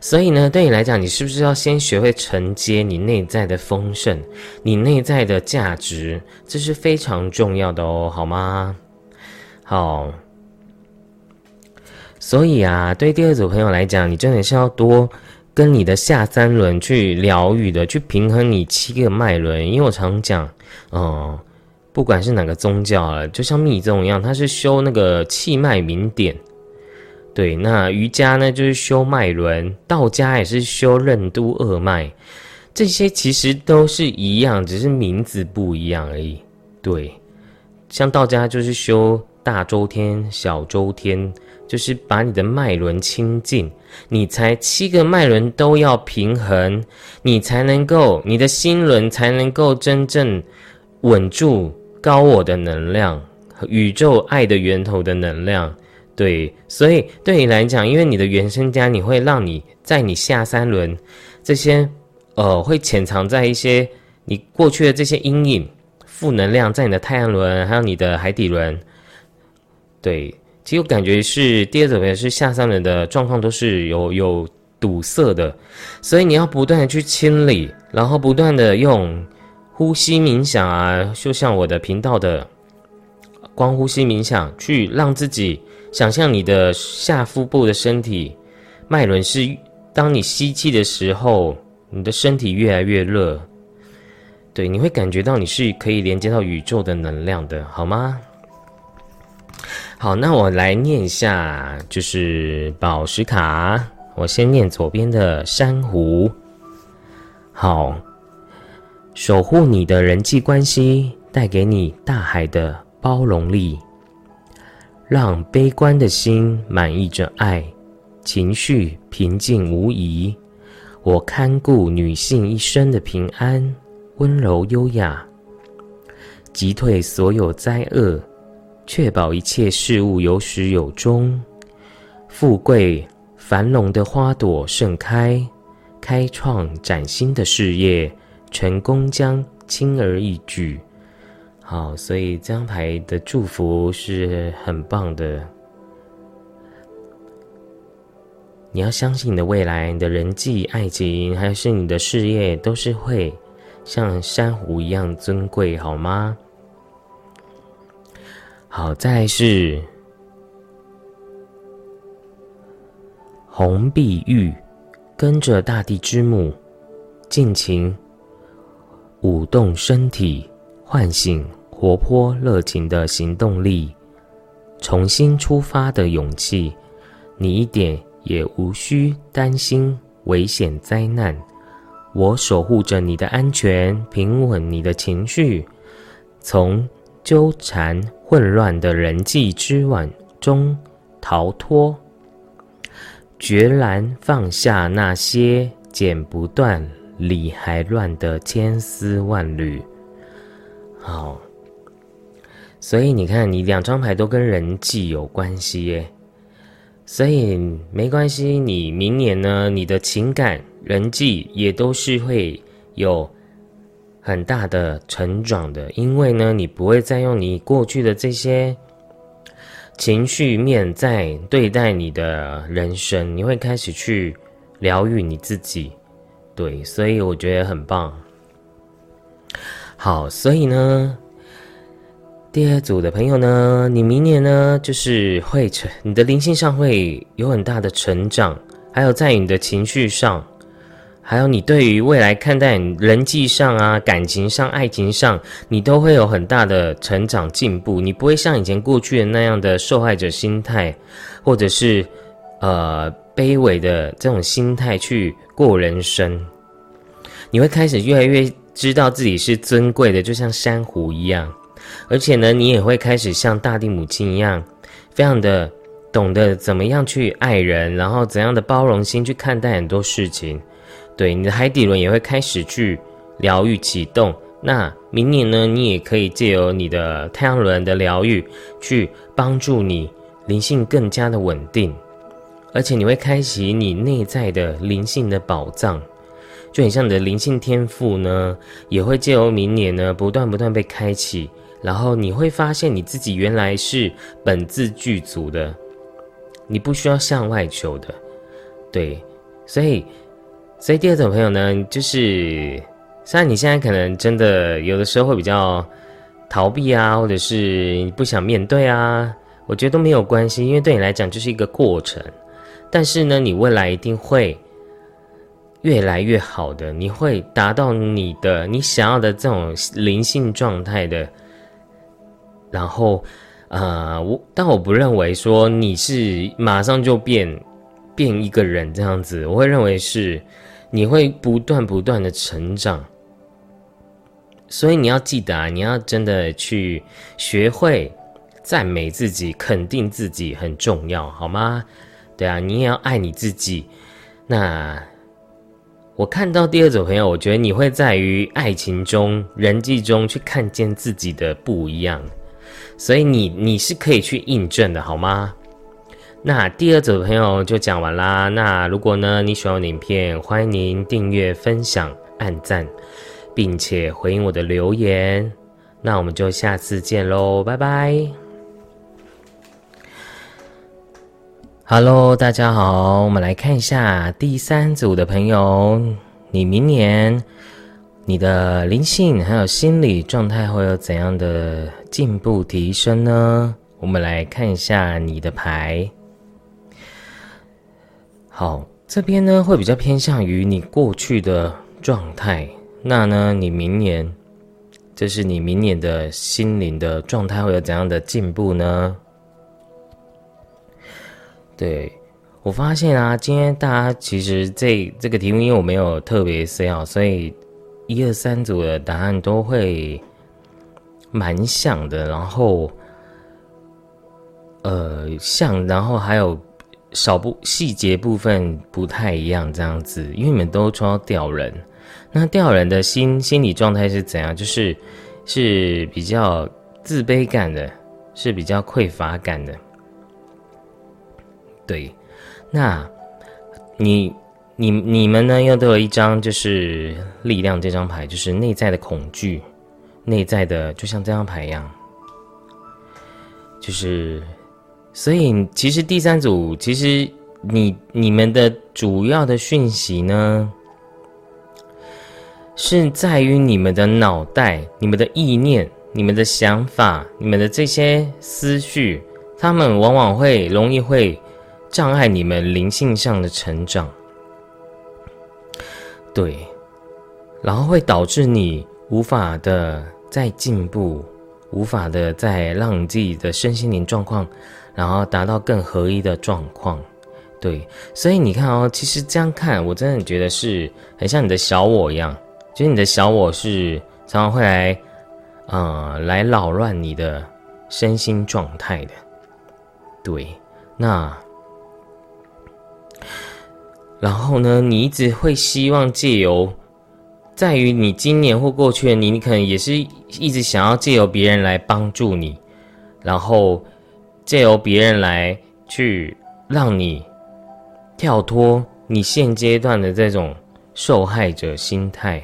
所以呢，对你来讲，你是不是要先学会承接你内在的丰盛，你内在的价值？这是非常重要的哦，好吗？好。所以啊，对第二组朋友来讲，你真的是要多跟你的下三轮去疗愈的，去平衡你七个脉轮。因为我常讲，哦，不管是哪个宗教啊，就像密宗一样，它是修那个气脉明点。对，那瑜伽呢，就是修脉轮；道家也是修任督二脉，这些其实都是一样，只是名字不一样而已。对，像道家就是修大周天、小周天，就是把你的脉轮清净，你才七个脉轮都要平衡，你才能够，你的心轮才能够真正稳住高我的能量和宇宙爱的源头的能量。对，所以对你来讲，因为你的原生家，你会让你在你下三轮这些，呃，会潜藏在一些你过去的这些阴影、负能量，在你的太阳轮还有你的海底轮。对，其实我感觉是第二种也是下三轮的状况都是有有堵塞的，所以你要不断的去清理，然后不断的用呼吸冥想啊，就像我的频道的光呼吸冥想，去让自己。想象你的下腹部的身体脉轮是，当你吸气的时候，你的身体越来越热，对，你会感觉到你是可以连接到宇宙的能量的，好吗？好，那我来念一下，就是宝石卡，我先念左边的珊瑚。好，守护你的人际关系，带给你大海的包容力。让悲观的心满溢着爱，情绪平静无疑。我看顾女性一生的平安，温柔优雅，击退所有灾厄，确保一切事物有始有终。富贵繁荣的花朵盛开，开创崭新的事业，成功将轻而易举。好，所以这张牌的祝福是很棒的。你要相信你的未来，你的人际、爱情，还是你的事业，都是会像珊瑚一样尊贵，好吗？好，再是红碧玉，跟着大地之母，尽情舞动身体，唤醒。活泼热情的行动力，重新出发的勇气，你一点也无需担心危险灾难。我守护着你的安全，平稳你的情绪，从纠缠混乱的人际之网中逃脱，决然放下那些剪不断理还乱的千丝万缕。好。所以你看，你两张牌都跟人际有关系耶，所以没关系。你明年呢，你的情感、人际也都是会有很大的成长的，因为呢，你不会再用你过去的这些情绪面在对待你的人生，你会开始去疗愈你自己。对，所以我觉得很棒。好，所以呢。第二组的朋友呢，你明年呢就是会成，你的灵性上会有很大的成长，还有在你的情绪上，还有你对于未来看待人际上啊、感情上、爱情上，你都会有很大的成长进步。你不会像以前过去的那样的受害者心态，或者是呃卑微的这种心态去过人生。你会开始越来越知道自己是尊贵的，就像珊瑚一样。而且呢，你也会开始像大地母亲一样，非常的懂得怎么样去爱人，然后怎样的包容心去看待很多事情。对，你的海底轮也会开始去疗愈启动。那明年呢，你也可以借由你的太阳轮的疗愈，去帮助你灵性更加的稳定。而且你会开启你内在的灵性的宝藏，就很像你的灵性天赋呢，也会借由明年呢，不断不断被开启。然后你会发现你自己原来是本自具足的，你不需要向外求的，对，所以，所以第二种朋友呢，就是虽然你现在可能真的有的时候会比较逃避啊，或者是你不想面对啊，我觉得都没有关系，因为对你来讲就是一个过程，但是呢，你未来一定会越来越好的，你会达到你的你想要的这种灵性状态的。然后，呃，我但我不认为说你是马上就变变一个人这样子，我会认为是你会不断不断的成长。所以你要记得啊，你要真的去学会赞美自己、肯定自己很重要，好吗？对啊，你也要爱你自己。那我看到第二种朋友，我觉得你会在于爱情中、人际中去看见自己的不一样。所以你你是可以去印证的，好吗？那第二组的朋友就讲完啦。那如果呢你喜欢我影片，欢迎您订阅、分享、按赞，并且回应我的留言。那我们就下次见喽，拜拜。Hello，大家好，我们来看一下第三组的朋友，你明年。你的灵性还有心理状态会有怎样的进步提升呢？我们来看一下你的牌。好，这边呢会比较偏向于你过去的状态。那呢，你明年，这是你明年的心灵的状态会有怎样的进步呢？对我发现啊，今天大家其实这这个题目，因为我没有特别思考，所以。一二三组的答案都会蛮像的，然后呃像，然后还有少部细节部分不太一样这样子，因为你们都抽到吊人，那吊人的心心理状态是怎样？就是是比较自卑感的，是比较匮乏感的，对，那你、你、你们呢？又都有一张就是力量这张牌，就是内在的恐惧，内在的，就像这张牌一样，就是，所以其实第三组，其实你你们的主要的讯息呢，是在于你们的脑袋、你们的意念、你们的想法、你们的这些思绪，他们往往会容易会。障碍你们灵性上的成长，对，然后会导致你无法的再进步，无法的再让自己的身心灵状况，然后达到更合一的状况，对，所以你看哦，其实这样看，我真的觉得是很像你的小我一样，就是你的小我是常常会来，呃，来扰乱你的身心状态的，对，那。然后呢，你一直会希望借由，在于你今年或过去的你，你可能也是一直想要借由别人来帮助你，然后借由别人来去让你跳脱你现阶段的这种受害者心态，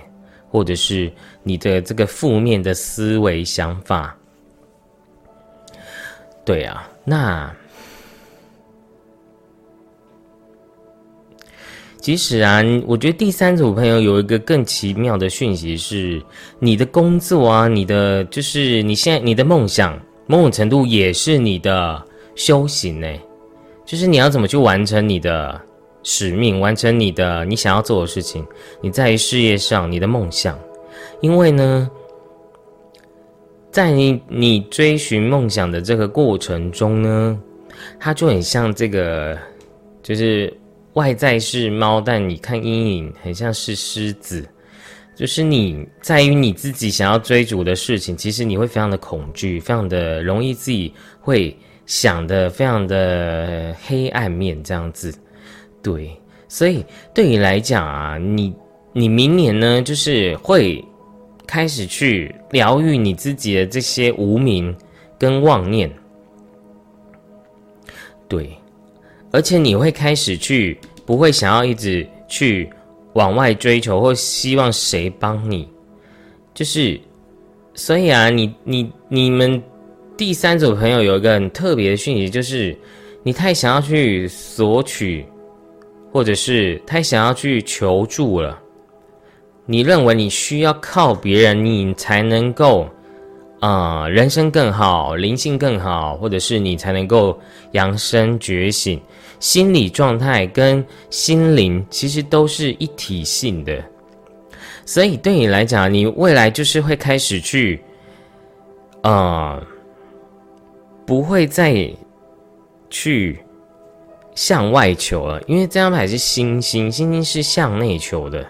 或者是你的这个负面的思维想法。对啊，那。其实啊，我觉得第三组朋友有一个更奇妙的讯息是，你的工作啊，你的就是你现在你的梦想，某种程度也是你的修行呢。就是你要怎么去完成你的使命，完成你的你想要做的事情，你在事业上你的梦想。因为呢，在你你追寻梦想的这个过程中呢，它就很像这个，就是。外在是猫，但你看阴影很像是狮子，就是你在于你自己想要追逐的事情，其实你会非常的恐惧，非常的容易自己会想的非常的黑暗面这样子，对，所以对你来讲啊，你你明年呢，就是会开始去疗愈你自己的这些无名跟妄念，对。而且你会开始去，不会想要一直去往外追求，或希望谁帮你，就是，所以啊，你你你们第三组朋友有一个很特别的讯息，就是你太想要去索取，或者是太想要去求助了，你认为你需要靠别人，你才能够。啊，人生更好，灵性更好，或者是你才能够扬升觉醒，心理状态跟心灵其实都是一体性的，所以对你来讲，你未来就是会开始去，啊，不会再去向外求了，因为这张牌是星星，星星是向内求的，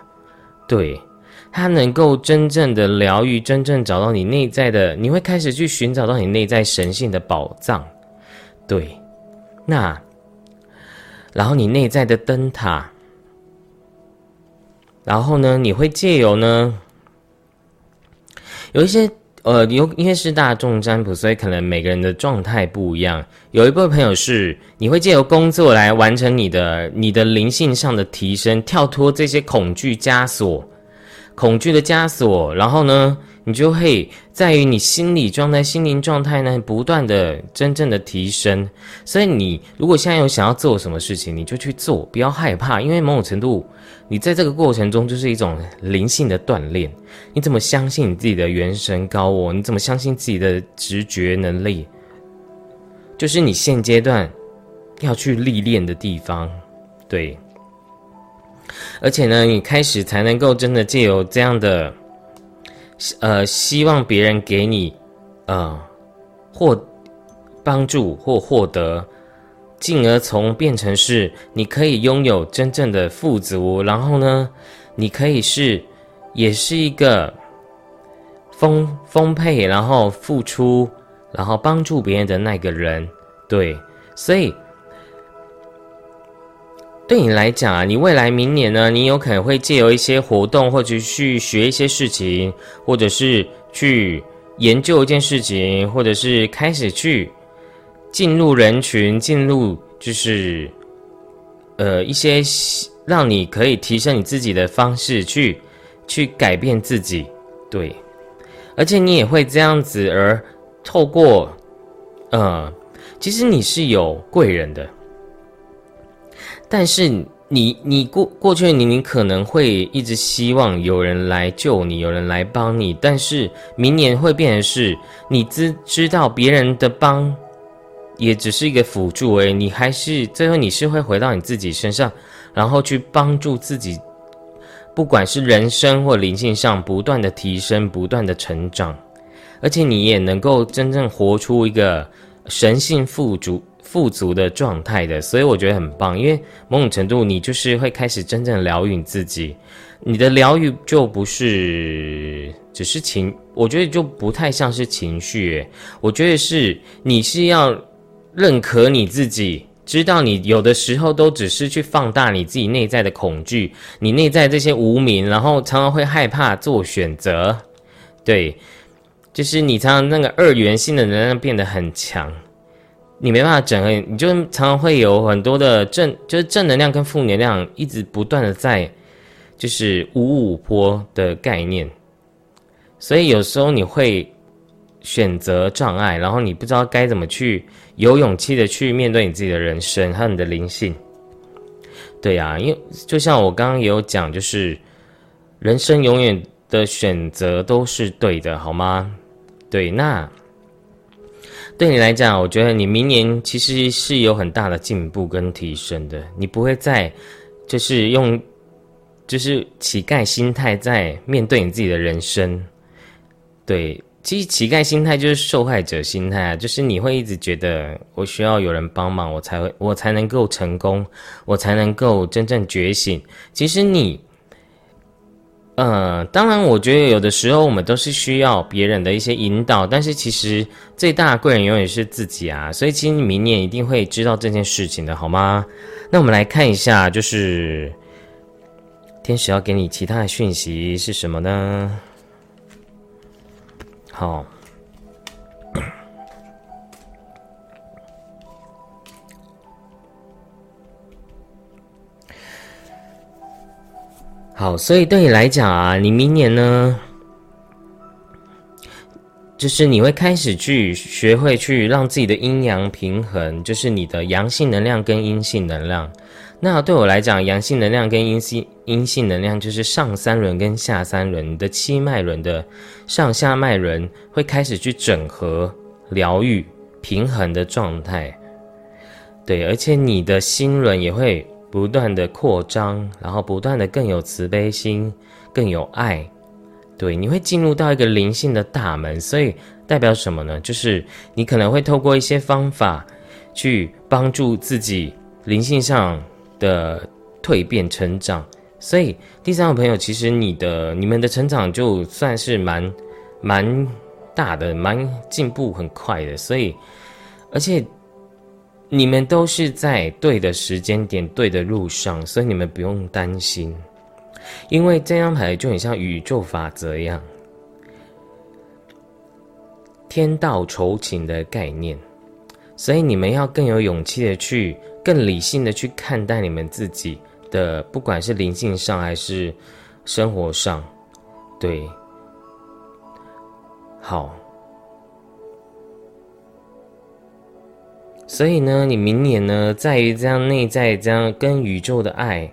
对。它能够真正的疗愈，真正找到你内在的，你会开始去寻找到你内在神性的宝藏，对。那，然后你内在的灯塔，然后呢，你会借由呢，有一些呃，有因为是大众占卜，所以可能每个人的状态不一样。有一部分朋友是你会借由工作来完成你的你的灵性上的提升，跳脱这些恐惧枷锁。恐惧的枷锁，然后呢，你就会在于你心理状态、心灵状态呢，不断的真正的提升。所以，你如果现在有想要做什么事情，你就去做，不要害怕，因为某种程度，你在这个过程中就是一种灵性的锻炼。你怎么相信你自己的元神高我？你怎么相信自己的直觉能力？就是你现阶段要去历练的地方，对。而且呢，你开始才能够真的借由这样的，呃，希望别人给你，呃，获帮助或获得，进而从变成是你可以拥有真正的富足，然后呢，你可以是，也是一个丰丰沛，然后付出，然后帮助别人的那个人，对，所以。对你来讲啊，你未来明年呢，你有可能会借由一些活动，或者去学一些事情，或者是去研究一件事情，或者是开始去进入人群，进入就是呃一些让你可以提升你自己的方式去去改变自己，对，而且你也会这样子而透过，呃，其实你是有贵人的，但是。你你过过去你你可能会一直希望有人来救你，有人来帮你，但是明年会变成是，你知知道别人的帮，也只是一个辅助而已，你还是最后你是会回到你自己身上，然后去帮助自己，不管是人生或灵性上不断的提升，不断的成长，而且你也能够真正活出一个神性富足。富足的状态的，所以我觉得很棒，因为某种程度你就是会开始真正疗愈你自己，你的疗愈就不是只是情，我觉得就不太像是情绪，我觉得是你是要认可你自己，知道你有的时候都只是去放大你自己内在的恐惧，你内在这些无名，然后常常会害怕做选择，对，就是你常常那个二元性的能量变得很强。你没办法整合，你就常常会有很多的正，就是正能量跟负能量一直不断的在，就是五五坡的概念，所以有时候你会选择障碍，然后你不知道该怎么去有勇气的去面对你自己的人生和你的灵性。对呀，因为就像我刚刚也有讲，就是人生永远的选择都是对的，好吗？对，那。对你来讲，我觉得你明年其实是有很大的进步跟提升的。你不会再就是用就是乞丐心态在面对你自己的人生。对，其实乞丐心态就是受害者心态啊，就是你会一直觉得我需要有人帮忙，我才会我才能够成功，我才能够真正觉醒。其实你。呃，当然，我觉得有的时候我们都是需要别人的一些引导，但是其实最大的贵人永远是自己啊，所以其实你明年一定会知道这件事情的，好吗？那我们来看一下，就是天使要给你其他的讯息是什么呢？好。好，所以对你来讲啊，你明年呢，就是你会开始去学会去让自己的阴阳平衡，就是你的阳性能量跟阴性能量。那对我来讲，阳性能量跟阴性阴性能量就是上三轮跟下三轮的七脉轮的上下脉轮会开始去整合、疗愈、平衡的状态。对，而且你的心轮也会。不断的扩张，然后不断的更有慈悲心，更有爱，对，你会进入到一个灵性的大门，所以代表什么呢？就是你可能会透过一些方法去帮助自己灵性上的蜕变成长。所以第三个朋友，其实你的你们的成长就算是蛮蛮大的，蛮进步很快的。所以，而且。你们都是在对的时间点、对的路上，所以你们不用担心，因为这张牌就很像宇宙法则一样，天道酬勤的概念，所以你们要更有勇气的去、更理性的去看待你们自己的，不管是灵性上还是生活上，对，好。所以呢，你明年呢，在于这样内在这样跟宇宙的爱、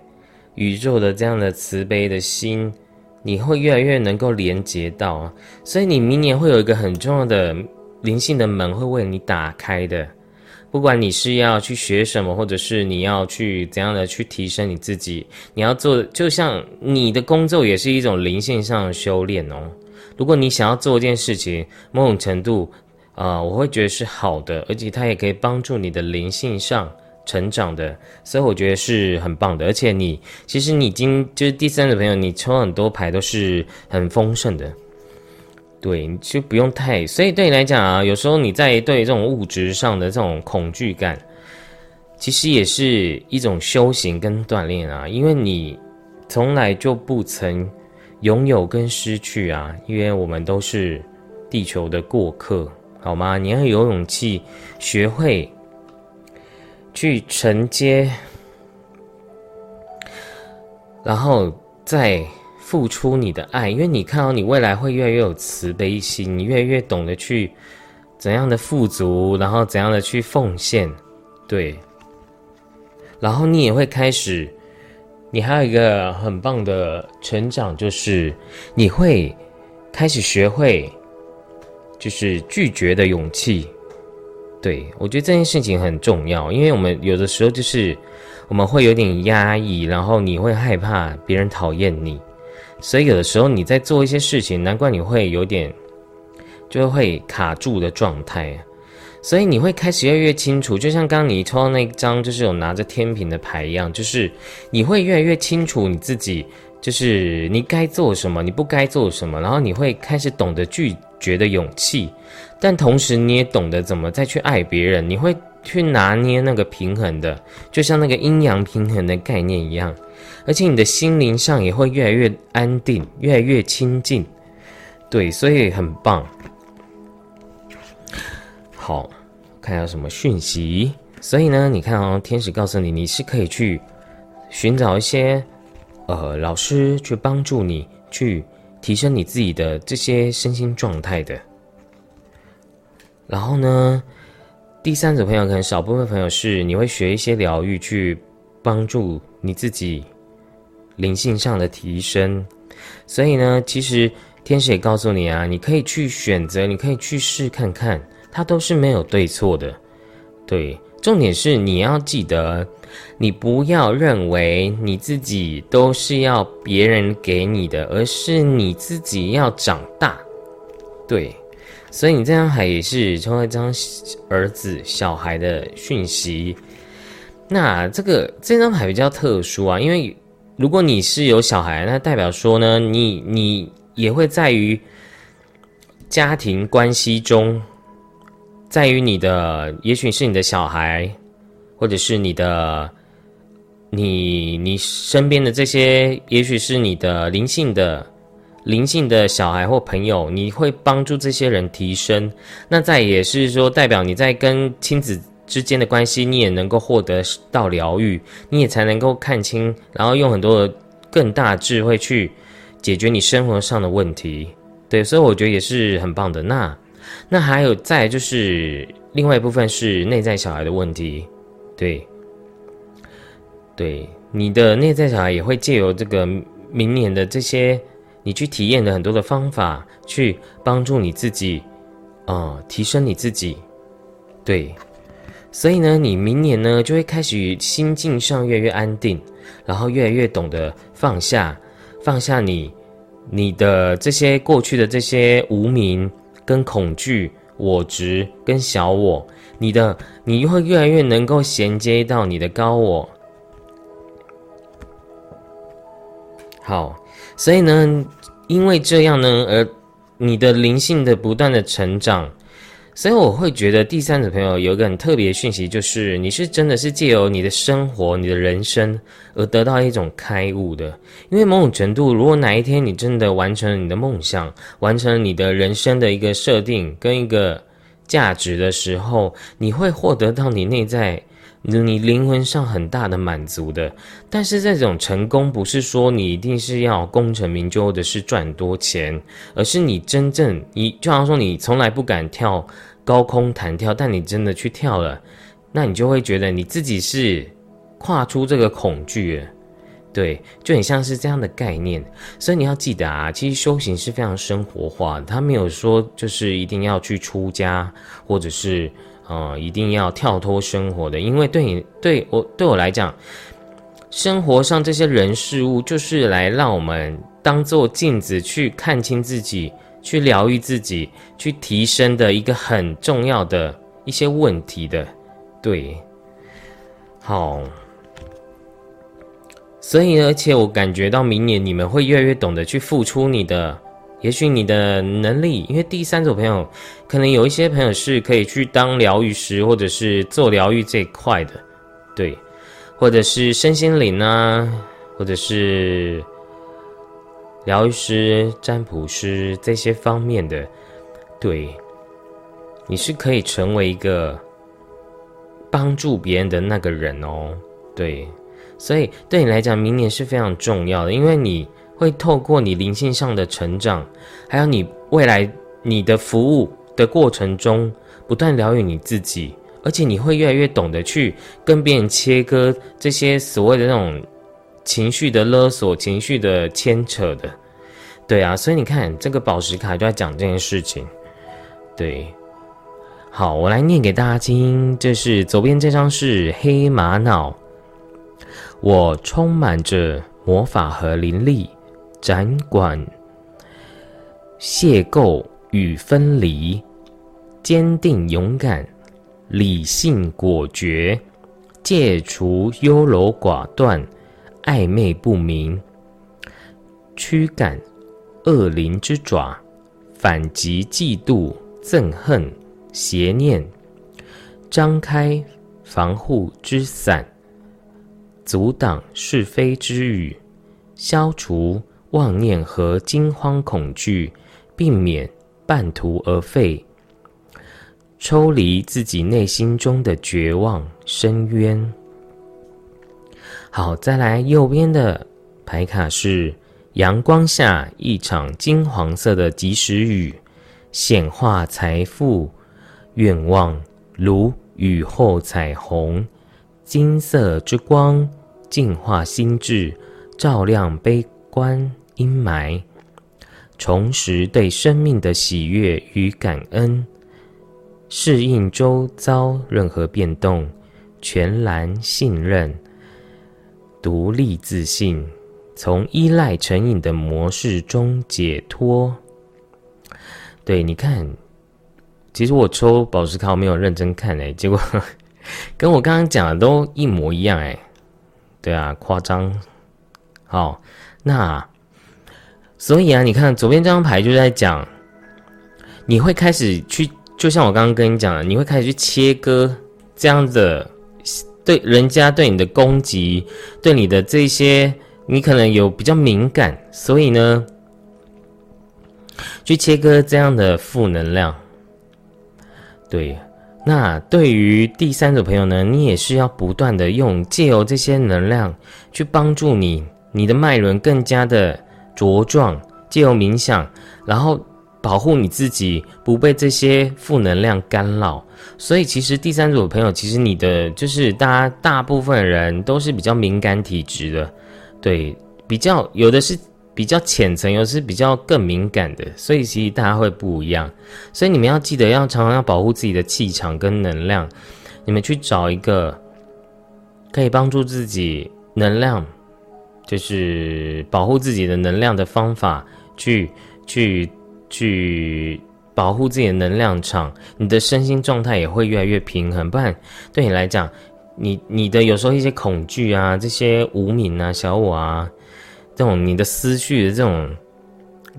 宇宙的这样的慈悲的心，你会越来越能够连接到啊。所以你明年会有一个很重要的灵性的门会为你打开的。不管你是要去学什么，或者是你要去怎样的去提升你自己，你要做，就像你的工作也是一种灵性上的修炼哦。如果你想要做一件事情，某种程度。啊，我会觉得是好的，而且它也可以帮助你的灵性上成长的，所以我觉得是很棒的。而且你其实你已经就是第三组朋友，你抽很多牌都是很丰盛的，对，你就不用太。所以对你来讲啊，有时候你在对这种物质上的这种恐惧感，其实也是一种修行跟锻炼啊，因为你从来就不曾拥有跟失去啊，因为我们都是地球的过客。好吗？你要有勇气，学会去承接然后再付出你的爱，因为你看到你未来会越来越有慈悲心，你越来越懂得去怎样的富足，然后怎样的去奉献，对。然后你也会开始，你还有一个很棒的成长，就是你会开始学会，就是拒绝的勇气。对我觉得这件事情很重要，因为我们有的时候就是我们会有点压抑，然后你会害怕别人讨厌你，所以有的时候你在做一些事情，难怪你会有点就会卡住的状态。所以你会开始越来越清楚，就像刚刚你抽到那张，就是有拿着天平的牌一样，就是你会越来越清楚你自己，就是你该做什么，你不该做什么，然后你会开始懂得拒觉的勇气，但同时你也懂得怎么再去爱别人，你会去拿捏那个平衡的，就像那个阴阳平衡的概念一样，而且你的心灵上也会越来越安定，越来越亲近，对，所以很棒。好，看有什么讯息。所以呢，你看哦，天使告诉你，你是可以去寻找一些呃老师去帮助你去提升你自己的这些身心状态的。然后呢，第三组朋友可能少部分朋友是你会学一些疗愈去帮助你自己灵性上的提升。所以呢，其实天使也告诉你啊，你可以去选择，你可以去试看看。它都是没有对错的，对，重点是你要记得，你不要认为你自己都是要别人给你的，而是你自己要长大，对，所以你这张牌也是抽了一张儿子小孩的讯息。那这个这张牌比较特殊啊，因为如果你是有小孩，那代表说呢，你你也会在于家庭关系中。在于你的，也许是你的小孩，或者是你的，你你身边的这些，也许是你的灵性的灵性的小孩或朋友，你会帮助这些人提升。那再也是说，代表你在跟亲子之间的关系，你也能够获得到疗愈，你也才能够看清，然后用很多的更大智慧去解决你生活上的问题。对，所以我觉得也是很棒的。那。那还有再就是另外一部分是内在小孩的问题，对，对，你的内在小孩也会借由这个明年的这些你去体验的很多的方法，去帮助你自己，啊，提升你自己，对，所以呢，你明年呢就会开始心境上越来越安定，然后越来越懂得放下，放下你你的这些过去的这些无名。跟恐惧、我执跟小我，你的你会越来越能够衔接到你的高我。好，所以呢，因为这样呢，而你的灵性的不断的成长。所以我会觉得第三组朋友有一个很特别的讯息，就是你是真的是借由你的生活、你的人生而得到一种开悟的。因为某种程度，如果哪一天你真的完成了你的梦想，完成了你的人生的一个设定跟一个价值的时候，你会获得到你内在。你灵魂上很大的满足的，但是这种成功不是说你一定是要功成名就或者是赚多钱，而是你真正你就好像说你从来不敢跳高空弹跳，但你真的去跳了，那你就会觉得你自己是跨出这个恐惧，对，就很像是这样的概念。所以你要记得啊，其实修行是非常生活化的，他没有说就是一定要去出家或者是。啊，一定要跳脱生活的，因为对你对我对我来讲，生活上这些人事物就是来让我们当做镜子去看清自己，去疗愈自己，去提升的一个很重要的一些问题的，对，好，所以而且我感觉到明年你们会越来越懂得去付出你的。也许你的能力，因为第三组朋友，可能有一些朋友是可以去当疗愈师，或者是做疗愈这一块的，对，或者是身心灵啊，或者是疗愈师、占卜师这些方面的，对，你是可以成为一个帮助别人的那个人哦，对。所以对你来讲，明年是非常重要的，因为你会透过你灵性上的成长，还有你未来你的服务的过程中，不断疗愈你自己，而且你会越来越懂得去跟别人切割这些所谓的那种情绪的勒索、情绪的牵扯的。对啊，所以你看这个宝石卡就在讲这件事情。对，好，我来念给大家听。这是左边这张是黑玛瑙，我充满着魔法和灵力，掌管邂逅与分离，坚定勇敢，理性果决，戒除优柔寡断，暧昧不明，驱赶恶灵之爪，反击嫉妒。憎恨、邪念，张开防护之伞，阻挡是非之语，消除妄念和惊慌恐惧，避免半途而废，抽离自己内心中的绝望深渊。好，再来右边的牌卡是阳光下一场金黄色的及时雨。显化财富愿望，如雨后彩虹，金色之光净化心智，照亮悲观阴霾，重拾对生命的喜悦与感恩，适应周遭任何变动，全然信任，独立自信，从依赖成瘾的模式中解脱。对，你看，其实我抽宝石卡我没有认真看哎，结果 跟我刚刚讲的都一模一样哎，对啊，夸张。好，那所以啊，你看左边这张牌就在讲，你会开始去，就像我刚刚跟你讲的，你会开始去切割这样的对人家对你的攻击，对你的这些，你可能有比较敏感，所以呢。去切割这样的负能量，对。那对于第三组朋友呢，你也是要不断的用借由这些能量去帮助你，你的脉轮更加的茁壮。借由冥想，然后保护你自己不被这些负能量干扰。所以，其实第三组朋友，其实你的就是大家大部分人都是比较敏感体质的，对，比较有的是。比较浅层，又是比较更敏感的，所以其实大家会不一样。所以你们要记得，要常常要保护自己的气场跟能量。你们去找一个可以帮助自己能量，就是保护自己的能量的方法，去去去保护自己的能量场，你的身心状态也会越来越平衡。不然对你来讲，你你的有时候一些恐惧啊，这些无名啊、小我啊。这种你的思绪的这种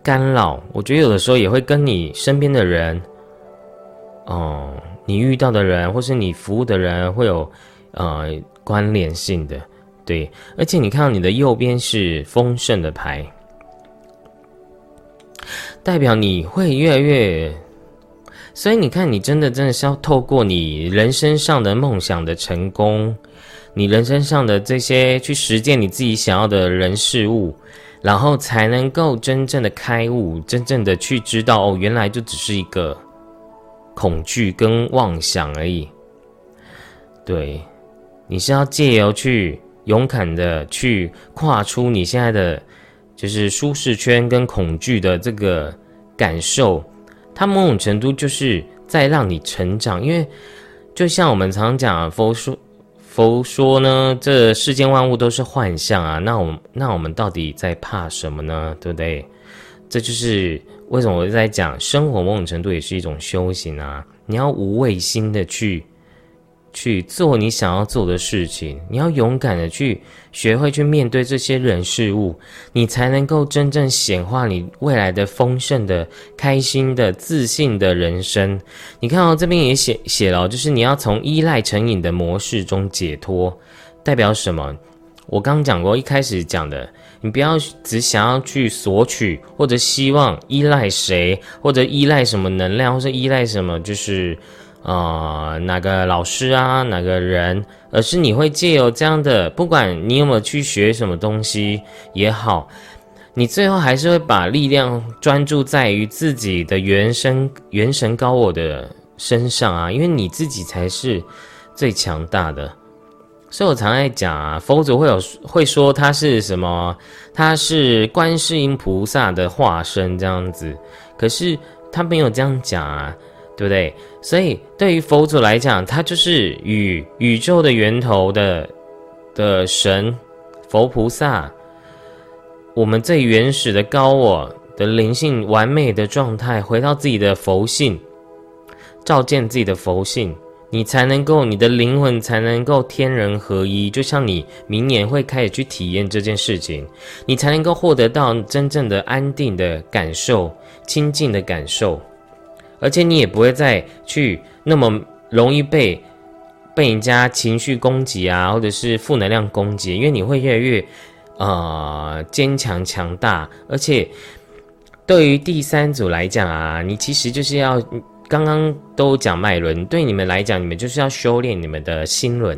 干扰，我觉得有的时候也会跟你身边的人，哦，你遇到的人，或是你服务的人会有呃关联性的，对。而且你看到你的右边是丰盛的牌，代表你会越来越，所以你看，你真的真的是要透过你人生上的梦想的成功。你人生上的这些去实践你自己想要的人事物，然后才能够真正的开悟，真正的去知道哦，原来就只是一个恐惧跟妄想而已。对，你是要借由去勇敢的去跨出你现在的就是舒适圈跟恐惧的这个感受，它某种程度就是在让你成长，因为就像我们常讲佛说。佛说呢，这世间万物都是幻象啊，那我那我们到底在怕什么呢？对不对？这就是为什么我在讲生活某种程度也是一种修行啊，你要无畏心的去。去做你想要做的事情，你要勇敢的去学会去面对这些人事物，你才能够真正显化你未来的丰盛的、开心的、自信的人生。你看到这边也写写了，就是你要从依赖成瘾的模式中解脱，代表什么？我刚讲过，一开始讲的，你不要只想要去索取或者希望依赖谁，或者依赖什么能量，或者依赖什么，就是。呃哪个老师啊哪个人，而是你会借由这样的，不管你有没有去学什么东西也好，你最后还是会把力量专注在于自己的原生元神高我的身上啊，因为你自己才是最强大的。所以我常在讲啊，佛祖会有会说他是什么？他是观世音菩萨的化身这样子，可是他没有这样讲啊，对不对？所以对于佛祖来讲，他就是与宇宙的源头的的神佛菩萨，我们最原始的高我的灵性完美的状态，回到自己的佛性，照见自己的佛性。你才能够，你的灵魂才能够天人合一。就像你明年会开始去体验这件事情，你才能够获得到真正的安定的感受、清净的感受，而且你也不会再去那么容易被被人家情绪攻击啊，或者是负能量攻击，因为你会越来越呃坚强强大。而且对于第三组来讲啊，你其实就是要。刚刚都讲脉轮，对你们来讲，你们就是要修炼你们的心轮，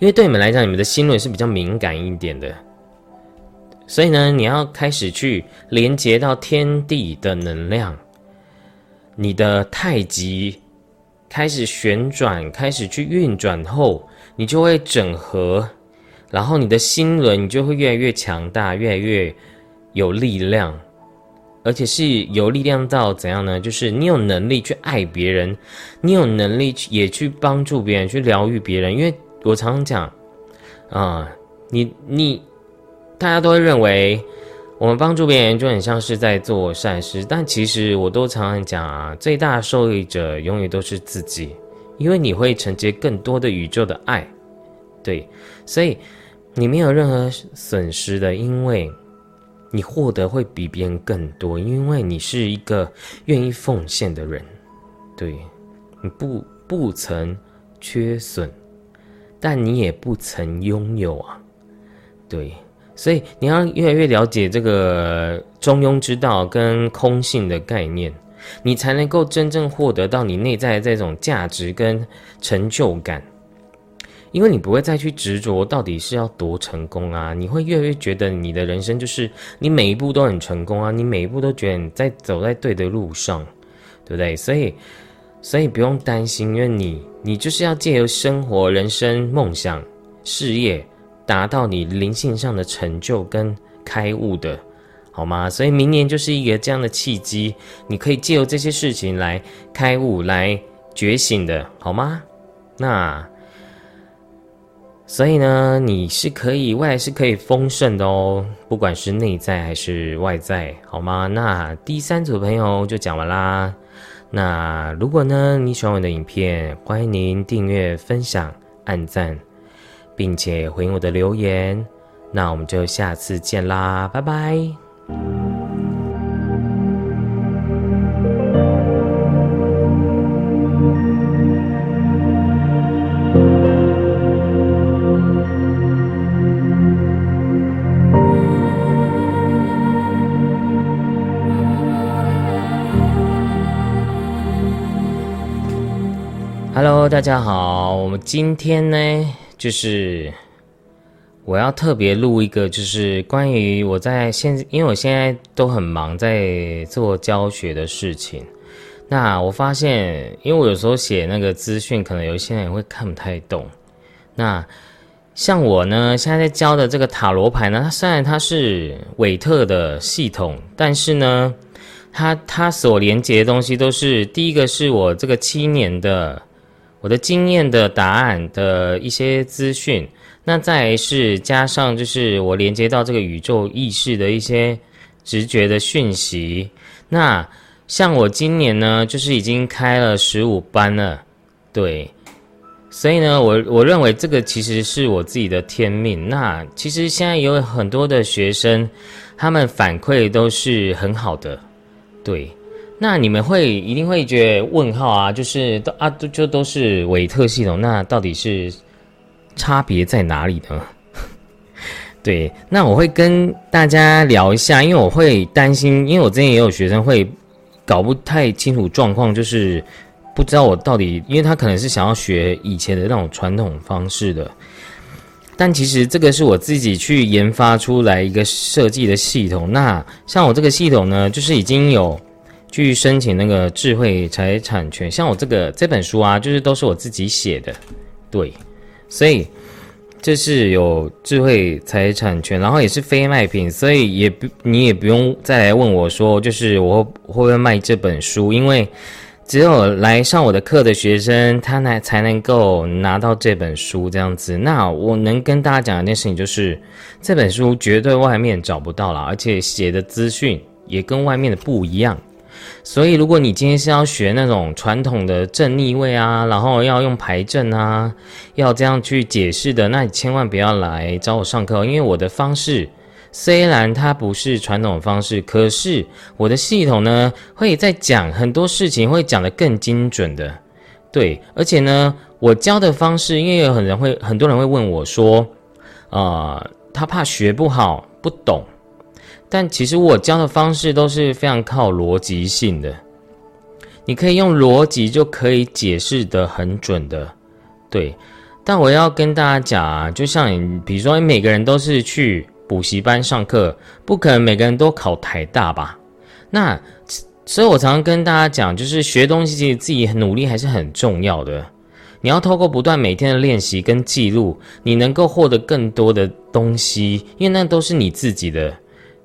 因为对你们来讲，你们的心轮是比较敏感一点的，所以呢，你要开始去连接到天地的能量，你的太极开始旋转，开始去运转后，你就会整合，然后你的心轮你就会越来越强大，越来越有力量。而且是有力量到怎样呢？就是你有能力去爱别人，你有能力也去帮助别人，去疗愈别人。因为我常常讲，啊，你你，大家都会认为我们帮助别人就很像是在做善事，但其实我都常常讲啊，最大受益者永远都是自己，因为你会承接更多的宇宙的爱，对，所以你没有任何损失的，因为。你获得会比别人更多，因为你是一个愿意奉献的人，对，你不不曾缺损，但你也不曾拥有啊，对，所以你要越来越了解这个中庸之道跟空性的概念，你才能够真正获得到你内在的这种价值跟成就感。因为你不会再去执着到底是要多成功啊，你会越来越觉得你的人生就是你每一步都很成功啊，你每一步都觉得你在走在对的路上，对不对？所以，所以不用担心，因为你你就是要借由生活、人生、梦想、事业，达到你灵性上的成就跟开悟的，好吗？所以明年就是一个这样的契机，你可以借由这些事情来开悟、来觉醒的，好吗？那。所以呢，你是可以未来是可以丰盛的哦，不管是内在还是外在，好吗？那第三组朋友就讲完啦。那如果呢你喜欢我的影片，欢迎您订阅、分享、按赞，并且回应我的留言。那我们就下次见啦，拜拜。Hello，大家好。我们今天呢，就是我要特别录一个，就是关于我在现，因为我现在都很忙，在做教学的事情。那我发现，因为我有时候写那个资讯，可能有些人会看不太懂。那像我呢，现在在教的这个塔罗牌呢，它虽然它是韦特的系统，但是呢，它它所连接的东西都是第一个是我这个七年的。我的经验的答案的一些资讯，那再是加上就是我连接到这个宇宙意识的一些直觉的讯息。那像我今年呢，就是已经开了十五班了，对，所以呢，我我认为这个其实是我自己的天命。那其实现在有很多的学生，他们反馈都是很好的，对。那你们会一定会觉得问号啊，就是都啊都就都是韦特系统，那到底是差别在哪里呢？对，那我会跟大家聊一下，因为我会担心，因为我之前也有学生会搞不太清楚状况，就是不知道我到底，因为他可能是想要学以前的那种传统方式的，但其实这个是我自己去研发出来一个设计的系统。那像我这个系统呢，就是已经有去申请那个智慧财产权。像我这个这本书啊，就是都是我自己写的，对，所以这是有智慧财产权，然后也是非卖品，所以也不你也不用再来问我说，就是我会不会卖这本书，因为。只有来上我的课的学生，他才才能够拿到这本书这样子。那我能跟大家讲一件事情，就是这本书绝对外面找不到了，而且写的资讯也跟外面的不一样。所以，如果你今天是要学那种传统的正逆位啊，然后要用牌阵啊，要这样去解释的，那你千万不要来找我上课，因为我的方式。虽然它不是传统方式，可是我的系统呢，会在讲很多事情，会讲得更精准的，对。而且呢，我教的方式，因为有很人会，很多人会问我说，啊，他怕学不好，不懂。但其实我教的方式都是非常靠逻辑性的，你可以用逻辑就可以解释得很准的，对。但我要跟大家讲啊，就像你，比如说每个人都是去。补习班上课不可能每个人都考台大吧？那所以我常常跟大家讲，就是学东西其实自己努力还是很重要的。你要透过不断每天的练习跟记录，你能够获得更多的东西，因为那都是你自己的。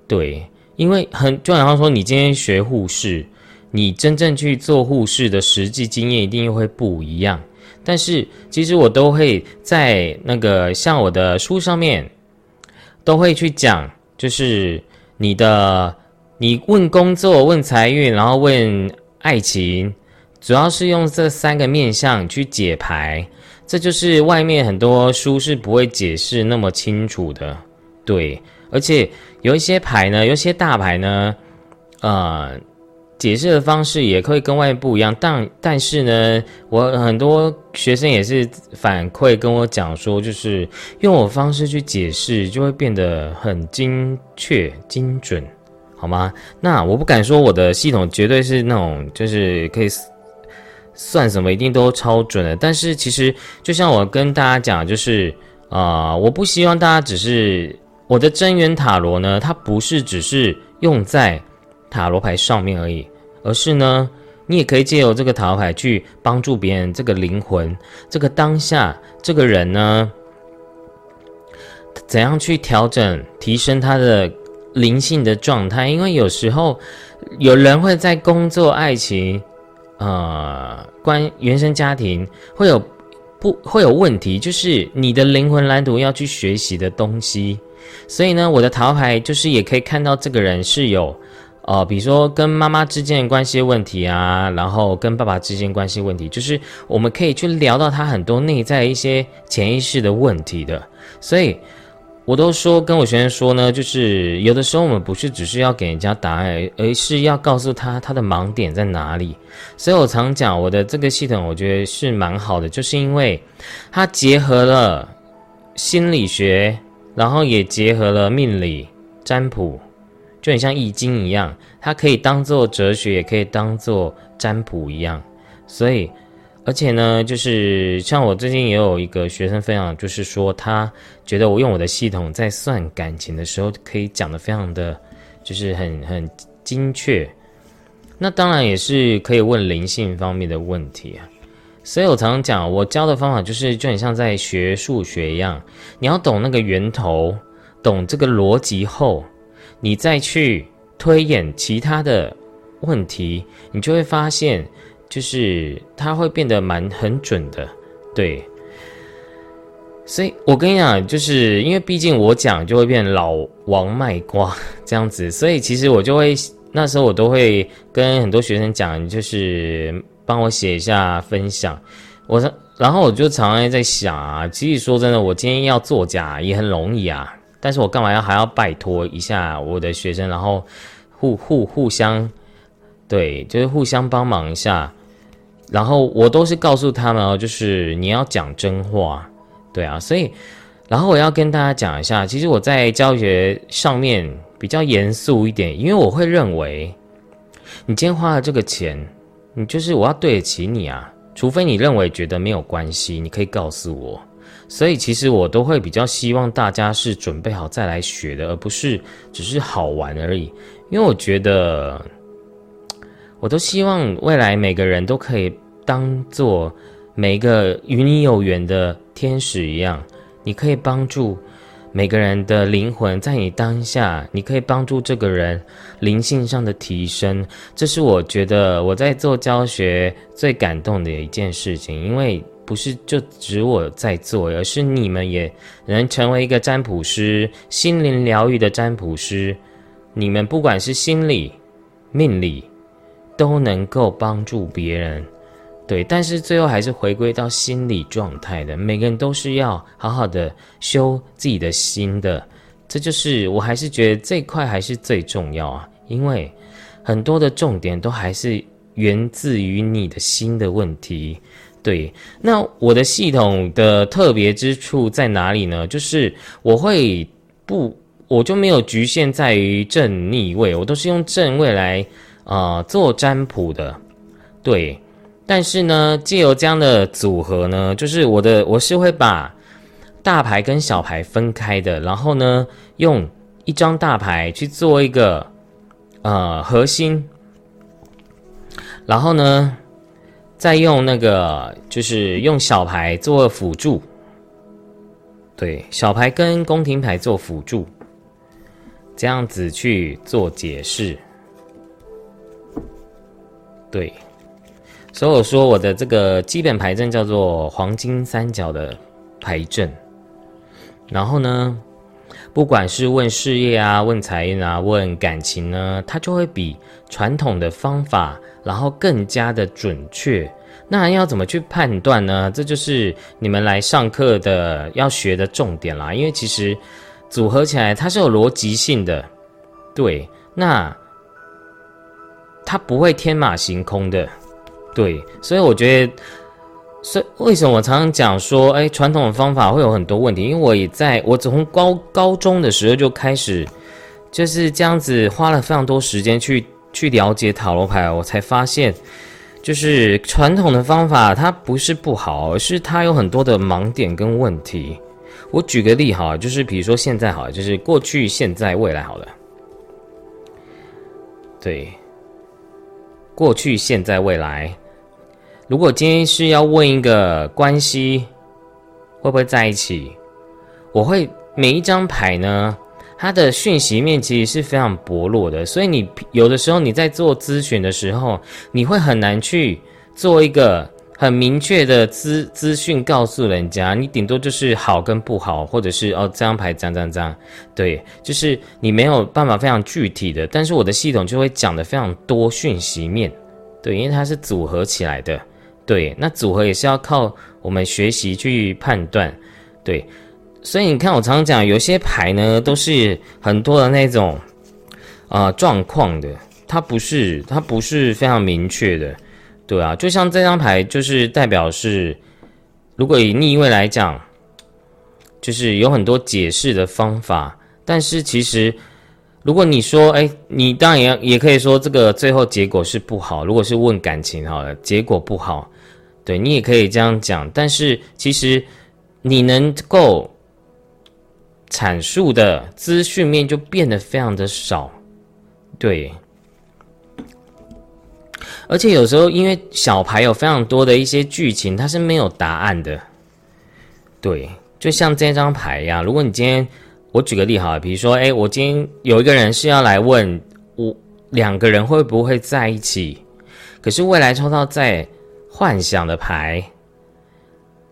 对，因为很就好像说，你今天学护士，你真正去做护士的实际经验一定又会不一样。但是其实我都会在那个像我的书上面。都会去讲，就是你的，你问工作、问财运，然后问爱情，主要是用这三个面相去解牌，这就是外面很多书是不会解释那么清楚的，对，而且有一些牌呢，有些大牌呢，呃。解释的方式也可以跟外面不一样，但但是呢，我很多学生也是反馈跟我讲说，就是用我方式去解释，就会变得很精确、精准，好吗？那我不敢说我的系统绝对是那种，就是可以算什么一定都超准的，但是其实就像我跟大家讲，就是啊，我不希望大家只是我的真元塔罗呢，它不是只是用在。塔罗牌上面而已，而是呢，你也可以借由这个塔罗牌去帮助别人。这个灵魂，这个当下，这个人呢，怎样去调整、提升他的灵性的状态？因为有时候有人会在工作、爱情、呃，关原生家庭会有不会有问题，就是你的灵魂蓝图要去学习的东西。所以呢，我的塔罗牌就是也可以看到这个人是有。哦，比如说跟妈妈之间的关系问题啊，然后跟爸爸之间关系问题，就是我们可以去聊到他很多内在一些潜意识的问题的。所以，我都说跟我学生说呢，就是有的时候我们不是只是要给人家答案，而是要告诉他他的盲点在哪里。所以我常讲我的这个系统，我觉得是蛮好的，就是因为它结合了心理学，然后也结合了命理占卜。就很像易经一样，它可以当做哲学，也可以当做占卜一样。所以，而且呢，就是像我最近也有一个学生分享，就是说他觉得我用我的系统在算感情的时候，可以讲的非常的，就是很很精确。那当然也是可以问灵性方面的问题啊。所以我常常讲，我教的方法就是就很像在学数学一样，你要懂那个源头，懂这个逻辑后。你再去推演其他的问题，你就会发现，就是它会变得蛮很准的，对。所以我跟你讲，就是因为毕竟我讲就会变老王卖瓜这样子，所以其实我就会那时候我都会跟很多学生讲，就是帮我写一下分享。我然后我就常常在想啊，其实说真的，我今天要作假也很容易啊。但是我干嘛要还要拜托一下我的学生，然后互互互相，对，就是互相帮忙一下，然后我都是告诉他们哦，就是你要讲真话，对啊，所以，然后我要跟大家讲一下，其实我在教学上面比较严肃一点，因为我会认为，你今天花了这个钱，你就是我要对得起你啊，除非你认为觉得没有关系，你可以告诉我。所以其实我都会比较希望大家是准备好再来学的，而不是只是好玩而已。因为我觉得，我都希望未来每个人都可以当做每一个与你有缘的天使一样，你可以帮助每个人的灵魂，在你当下，你可以帮助这个人灵性上的提升。这是我觉得我在做教学最感动的一件事情，因为。不是就只我在做，而是你们也能成为一个占卜师，心灵疗愈的占卜师。你们不管是心理、命理，都能够帮助别人。对，但是最后还是回归到心理状态的。每个人都是要好好的修自己的心的，这就是我还是觉得这块还是最重要啊，因为很多的重点都还是源自于你的心的问题。对，那我的系统的特别之处在哪里呢？就是我会不，我就没有局限在于正逆位，我都是用正位来啊做占卜的。对，但是呢，借由这样的组合呢，就是我的我是会把大牌跟小牌分开的，然后呢，用一张大牌去做一个呃核心，然后呢。再用那个，就是用小牌做辅助，对，小牌跟宫廷牌做辅助，这样子去做解释，对，所以我说我的这个基本牌阵叫做黄金三角的牌阵，然后呢，不管是问事业啊、问财运啊、问感情呢，它就会比传统的方法。然后更加的准确，那要怎么去判断呢？这就是你们来上课的要学的重点啦。因为其实组合起来它是有逻辑性的，对，那它不会天马行空的，对。所以我觉得，所以为什么我常常讲说，哎，传统的方法会有很多问题？因为我也在我从高高中的时候就开始就是这样子，花了非常多时间去。去了解塔罗牌，我才发现，就是传统的方法，它不是不好，而是它有很多的盲点跟问题。我举个例哈，就是比如说现在好了，就是过去、现在、未来好了。对，过去、现在、未来。如果今天是要问一个关系会不会在一起，我会每一张牌呢？它的讯息面其实是非常薄弱的，所以你有的时候你在做咨询的时候，你会很难去做一个很明确的资资讯告诉人家，你顶多就是好跟不好，或者是哦这张牌这样这样。这样，对，就是你没有办法非常具体的，但是我的系统就会讲的非常多讯息面，对，因为它是组合起来的，对，那组合也是要靠我们学习去判断，对。所以你看，我常常讲，有些牌呢都是很多的那种啊状况的，它不是它不是非常明确的，对啊，就像这张牌就是代表是，如果以逆位来讲，就是有很多解释的方法，但是其实如果你说，哎，你当然也也可以说这个最后结果是不好。如果是问感情好了，结果不好，对你也可以这样讲，但是其实你能够。阐述的资讯面就变得非常的少，对，而且有时候因为小牌有非常多的一些剧情，它是没有答案的，对，就像这张牌一样。如果你今天我举个例哈，比如说，哎，我今天有一个人是要来问我两个人会不会在一起，可是未来抽到在幻想的牌，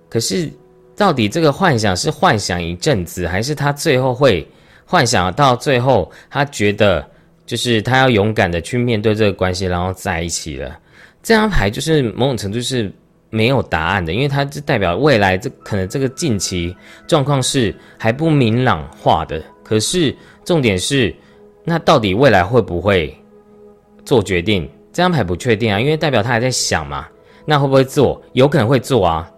可是。到底这个幻想是幻想一阵子，还是他最后会幻想到最后，他觉得就是他要勇敢的去面对这个关系，然后在一起了？这张牌就是某种程度是没有答案的，因为它是代表未来，这可能这个近期状况是还不明朗化的。可是重点是，那到底未来会不会做决定？这张牌不确定啊，因为代表他还在想嘛。那会不会做？有可能会做啊。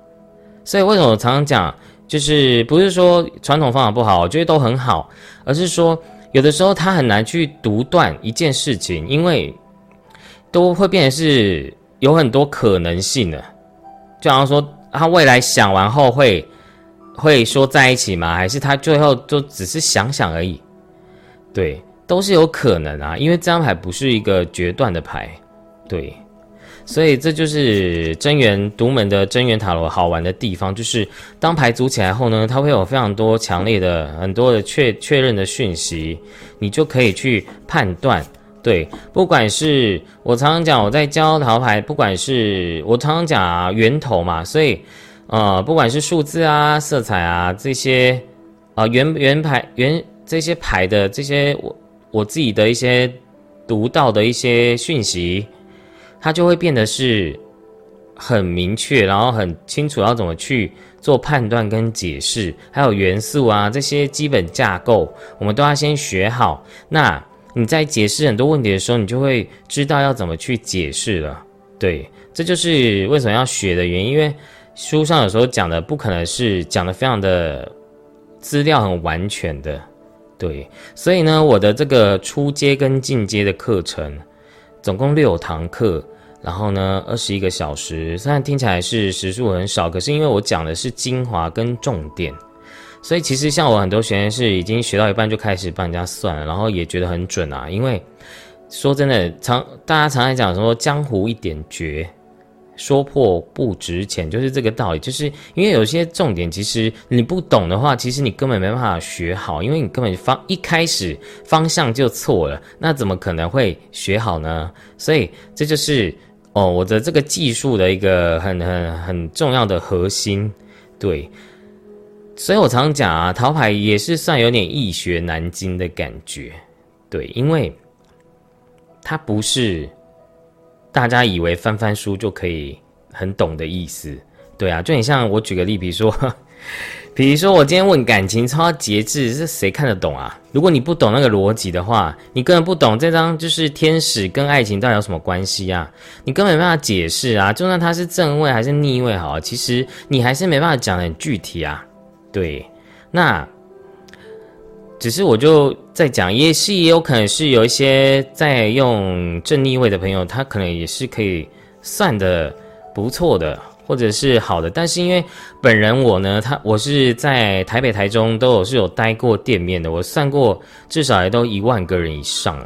所以为什么我常常讲，就是不是说传统方法不好，我觉得都很好，而是说有的时候他很难去独断一件事情，因为都会变成是有很多可能性的，就好像说他未来想完后会会说在一起吗？还是他最后就只是想想而已？对，都是有可能啊，因为这张牌不是一个决断的牌，对。所以这就是真元独门的真元塔罗好玩的地方，就是当牌组起来后呢，它会有非常多强烈的、很多的确确认的讯息，你就可以去判断。对，不管是我常常讲我在教桃牌，不管是我常常讲啊源头嘛，所以呃，不管是数字啊、色彩啊这些啊原原牌原这些牌的这些我我自己的一些独到的一些讯息。它就会变得是很明确，然后很清楚要怎么去做判断跟解释，还有元素啊这些基本架构，我们都要先学好。那你在解释很多问题的时候，你就会知道要怎么去解释了。对，这就是为什么要学的原因。因为书上有时候讲的不可能是讲的非常的资料很完全的，对。所以呢，我的这个初阶跟进阶的课程。总共六堂课，然后呢，二十一个小时。虽然听起来是时数很少，可是因为我讲的是精华跟重点，所以其实像我很多学员是已经学到一半就开始帮人家算了，然后也觉得很准啊。因为说真的，常大家常常讲说江湖一点绝。说破不值钱，就是这个道理。就是因为有些重点，其实你不懂的话，其实你根本没办法学好，因为你根本方一开始方向就错了，那怎么可能会学好呢？所以这就是哦，我的这个技术的一个很很很重要的核心。对，所以我常常讲啊，桃牌也是算有点易学难精的感觉。对，因为它不是。大家以为翻翻书就可以很懂的意思，对啊，就很像我举个例，比如说，比如说我今天问感情超节制，是谁看得懂啊？如果你不懂那个逻辑的话，你根本不懂这张就是天使跟爱情到底有什么关系啊？你根本没办法解释啊！就算它是正位还是逆位，好，其实你还是没办法讲的很具体啊。对，那。只是我就在讲，也是也有可能是有一些在用正逆位的朋友，他可能也是可以算的不错的，或者是好的。但是因为本人我呢，他我是在台北、台中都有是有待过店面的，我算过至少也都一万个人以上。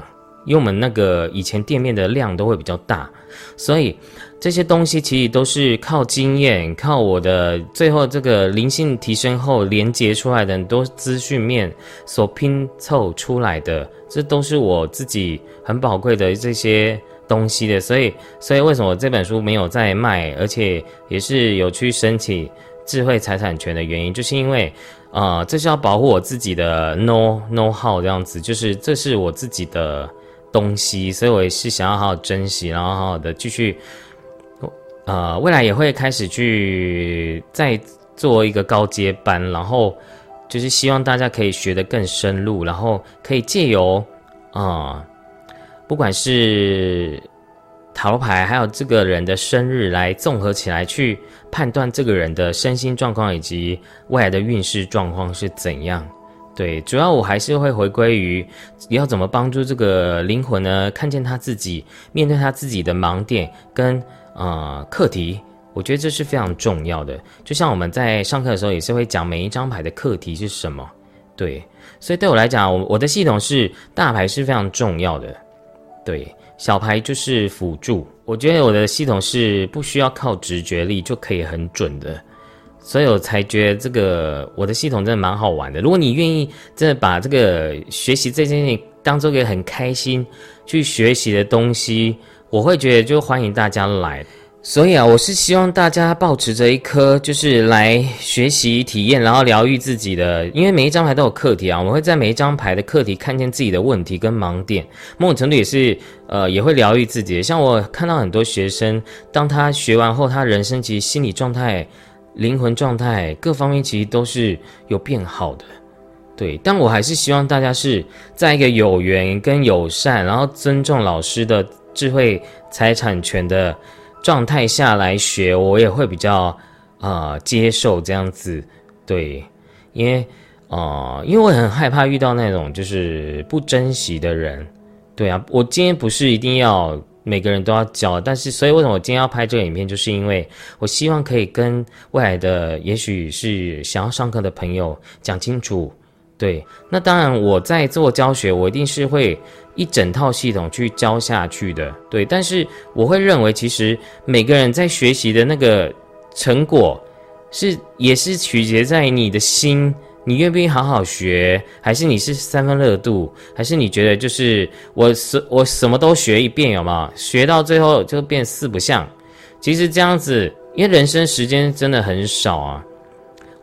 因为我们那个以前店面的量都会比较大，所以。这些东西其实都是靠经验，靠我的最后这个灵性提升后连接出来的很多资讯面所拼凑出来的，这都是我自己很宝贵的这些东西的。所以，所以为什么这本书没有在卖，而且也是有去申请智慧财产权的原因，就是因为，呃，这是要保护我自己的 know know how 这样子，就是这是我自己的东西，所以我也是想要好好珍惜，然后好好的继续。呃，未来也会开始去再做一个高阶班，然后就是希望大家可以学得更深入，然后可以借由啊，不管是塔罗牌，还有这个人的生日来综合起来去判断这个人的身心状况以及未来的运势状况是怎样。对，主要我还是会回归于要怎么帮助这个灵魂呢？看见他自己，面对他自己的盲点跟。呃，课题，我觉得这是非常重要的。就像我们在上课的时候，也是会讲每一张牌的课题是什么。对，所以对我来讲，我我的系统是大牌是非常重要的，对，小牌就是辅助。我觉得我的系统是不需要靠直觉力就可以很准的，所以我才觉得这个我的系统真的蛮好玩的。如果你愿意真的把这个学习这件事情当做一个很开心去学习的东西。我会觉得就欢迎大家来，所以啊，我是希望大家保持着一颗就是来学习、体验，然后疗愈自己的。因为每一张牌都有课题啊，我们会在每一张牌的课题看见自己的问题跟盲点，某种程度也是呃也会疗愈自己。像我看到很多学生，当他学完后，他人生其实心理状态、灵魂状态各方面其实都是有变好的。对，但我还是希望大家是在一个有缘跟友善，然后尊重老师的。智慧财产权的状态下来学，我也会比较啊接受这样子，对，因为啊，因为我很害怕遇到那种就是不珍惜的人，对啊，我今天不是一定要每个人都要教，但是所以为什么我今天要拍这个影片，就是因为我希望可以跟未来的也许是想要上课的朋友讲清楚。对，那当然我在做教学，我一定是会一整套系统去教下去的。对，但是我会认为，其实每个人在学习的那个成果，是也是取决在你的心。你愿不愿意好好学？还是你是三分热度？还是你觉得就是我什我什么都学一遍，有吗？学到最后就变四不像。其实这样子，因为人生时间真的很少啊。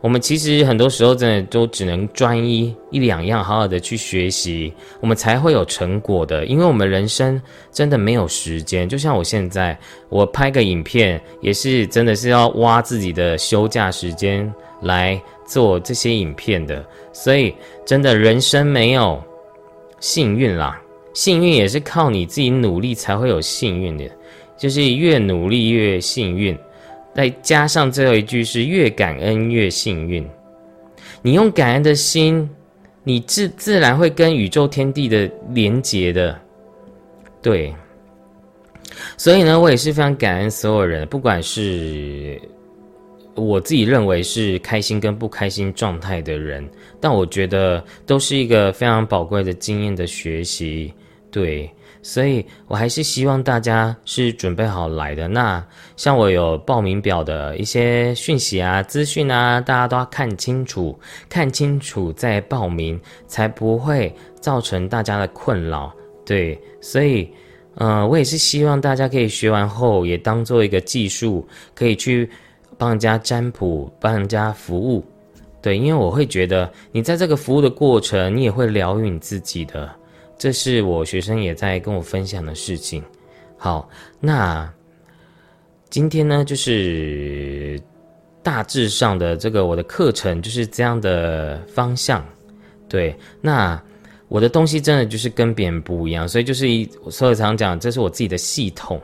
我们其实很多时候真的都只能专一一两样，好好的去学习，我们才会有成果的。因为我们人生真的没有时间。就像我现在，我拍个影片也是真的是要挖自己的休假时间来。做这些影片的，所以真的人生没有幸运啦，幸运也是靠你自己努力才会有幸运的，就是越努力越幸运。再加上最后一句是越感恩越幸运，你用感恩的心，你自自然会跟宇宙天地的连结的，对。所以呢，我也是非常感恩所有人，不管是。我自己认为是开心跟不开心状态的人，但我觉得都是一个非常宝贵的经验的学习，对，所以我还是希望大家是准备好来的。那像我有报名表的一些讯息啊、资讯啊，大家都要看清楚，看清楚再报名，才不会造成大家的困扰。对，所以，嗯，我也是希望大家可以学完后也当做一个技术，可以去。帮人家占卜，帮人家服务，对，因为我会觉得你在这个服务的过程，你也会疗愈你自己的，这是我学生也在跟我分享的事情。好，那今天呢，就是大致上的这个我的课程就是这样的方向。对，那我的东西真的就是跟别人不一样，所以就是一，所以常讲，这是我自己的系统。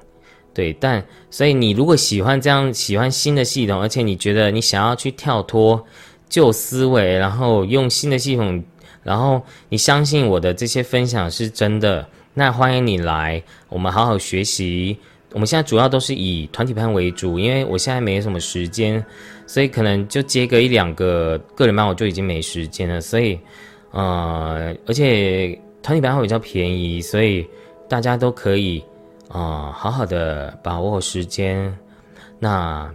对，但所以你如果喜欢这样，喜欢新的系统，而且你觉得你想要去跳脱旧思维，然后用新的系统，然后你相信我的这些分享是真的，那欢迎你来，我们好好学习。我们现在主要都是以团体班为主，因为我现在没什么时间，所以可能就接个一两个个人班，我就已经没时间了。所以，呃，而且团体班会比较便宜，所以大家都可以。啊，好好的把握时间。那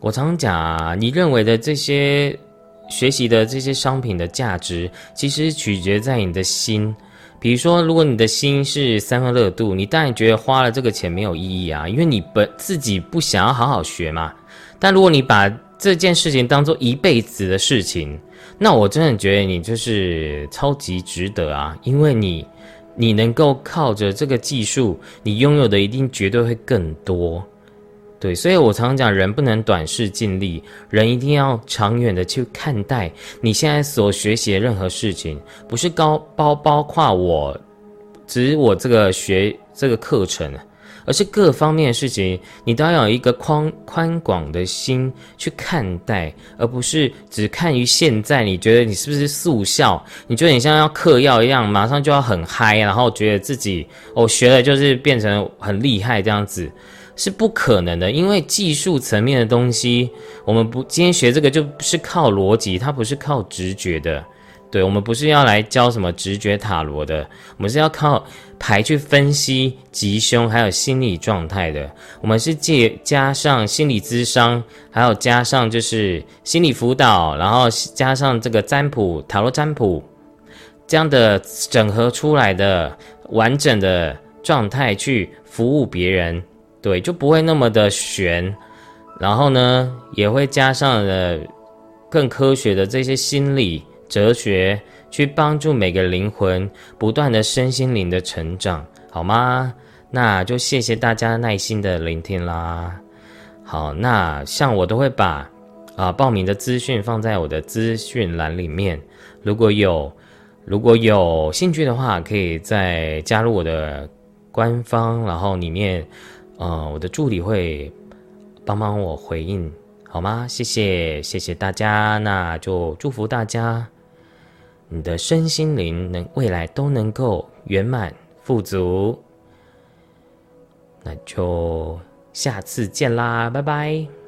我常讲，你认为的这些学习的这些商品的价值，其实取决在你的心。比如说，如果你的心是三分热度，你当然觉得花了这个钱没有意义啊，因为你本自己不想要好好学嘛。但如果你把这件事情当做一辈子的事情，那我真的觉得你就是超级值得啊，因为你。你能够靠着这个技术，你拥有的一定绝对会更多，对，所以我常常讲，人不能短视尽力，人一定要长远的去看待你现在所学习的任何事情，不是高包包括我，只我这个学这个课程。而是各方面的事情，你都要有一个宽宽广的心去看待，而不是只看于现在。你觉得你是不是速效？你觉得你像要嗑药一样，马上就要很嗨，然后觉得自己哦学了就是变成很厉害这样子，是不可能的。因为技术层面的东西，我们不今天学这个就不是靠逻辑，它不是靠直觉的。对，我们不是要来教什么直觉塔罗的，我们是要靠牌去分析吉凶，还有心理状态的。我们是借加上心理咨商，还有加上就是心理辅导，然后加上这个占卜塔罗占卜这样的整合出来的完整的状态去服务别人，对，就不会那么的悬。然后呢，也会加上了更科学的这些心理。哲学去帮助每个灵魂不断的身心灵的成长，好吗？那就谢谢大家耐心的聆听啦。好，那像我都会把啊报名的资讯放在我的资讯栏里面，如果有如果有兴趣的话，可以再加入我的官方，然后里面呃我的助理会帮帮我回应，好吗？谢谢谢谢大家，那就祝福大家。你的身心灵能未来都能够圆满富足。那就下次见啦，拜拜。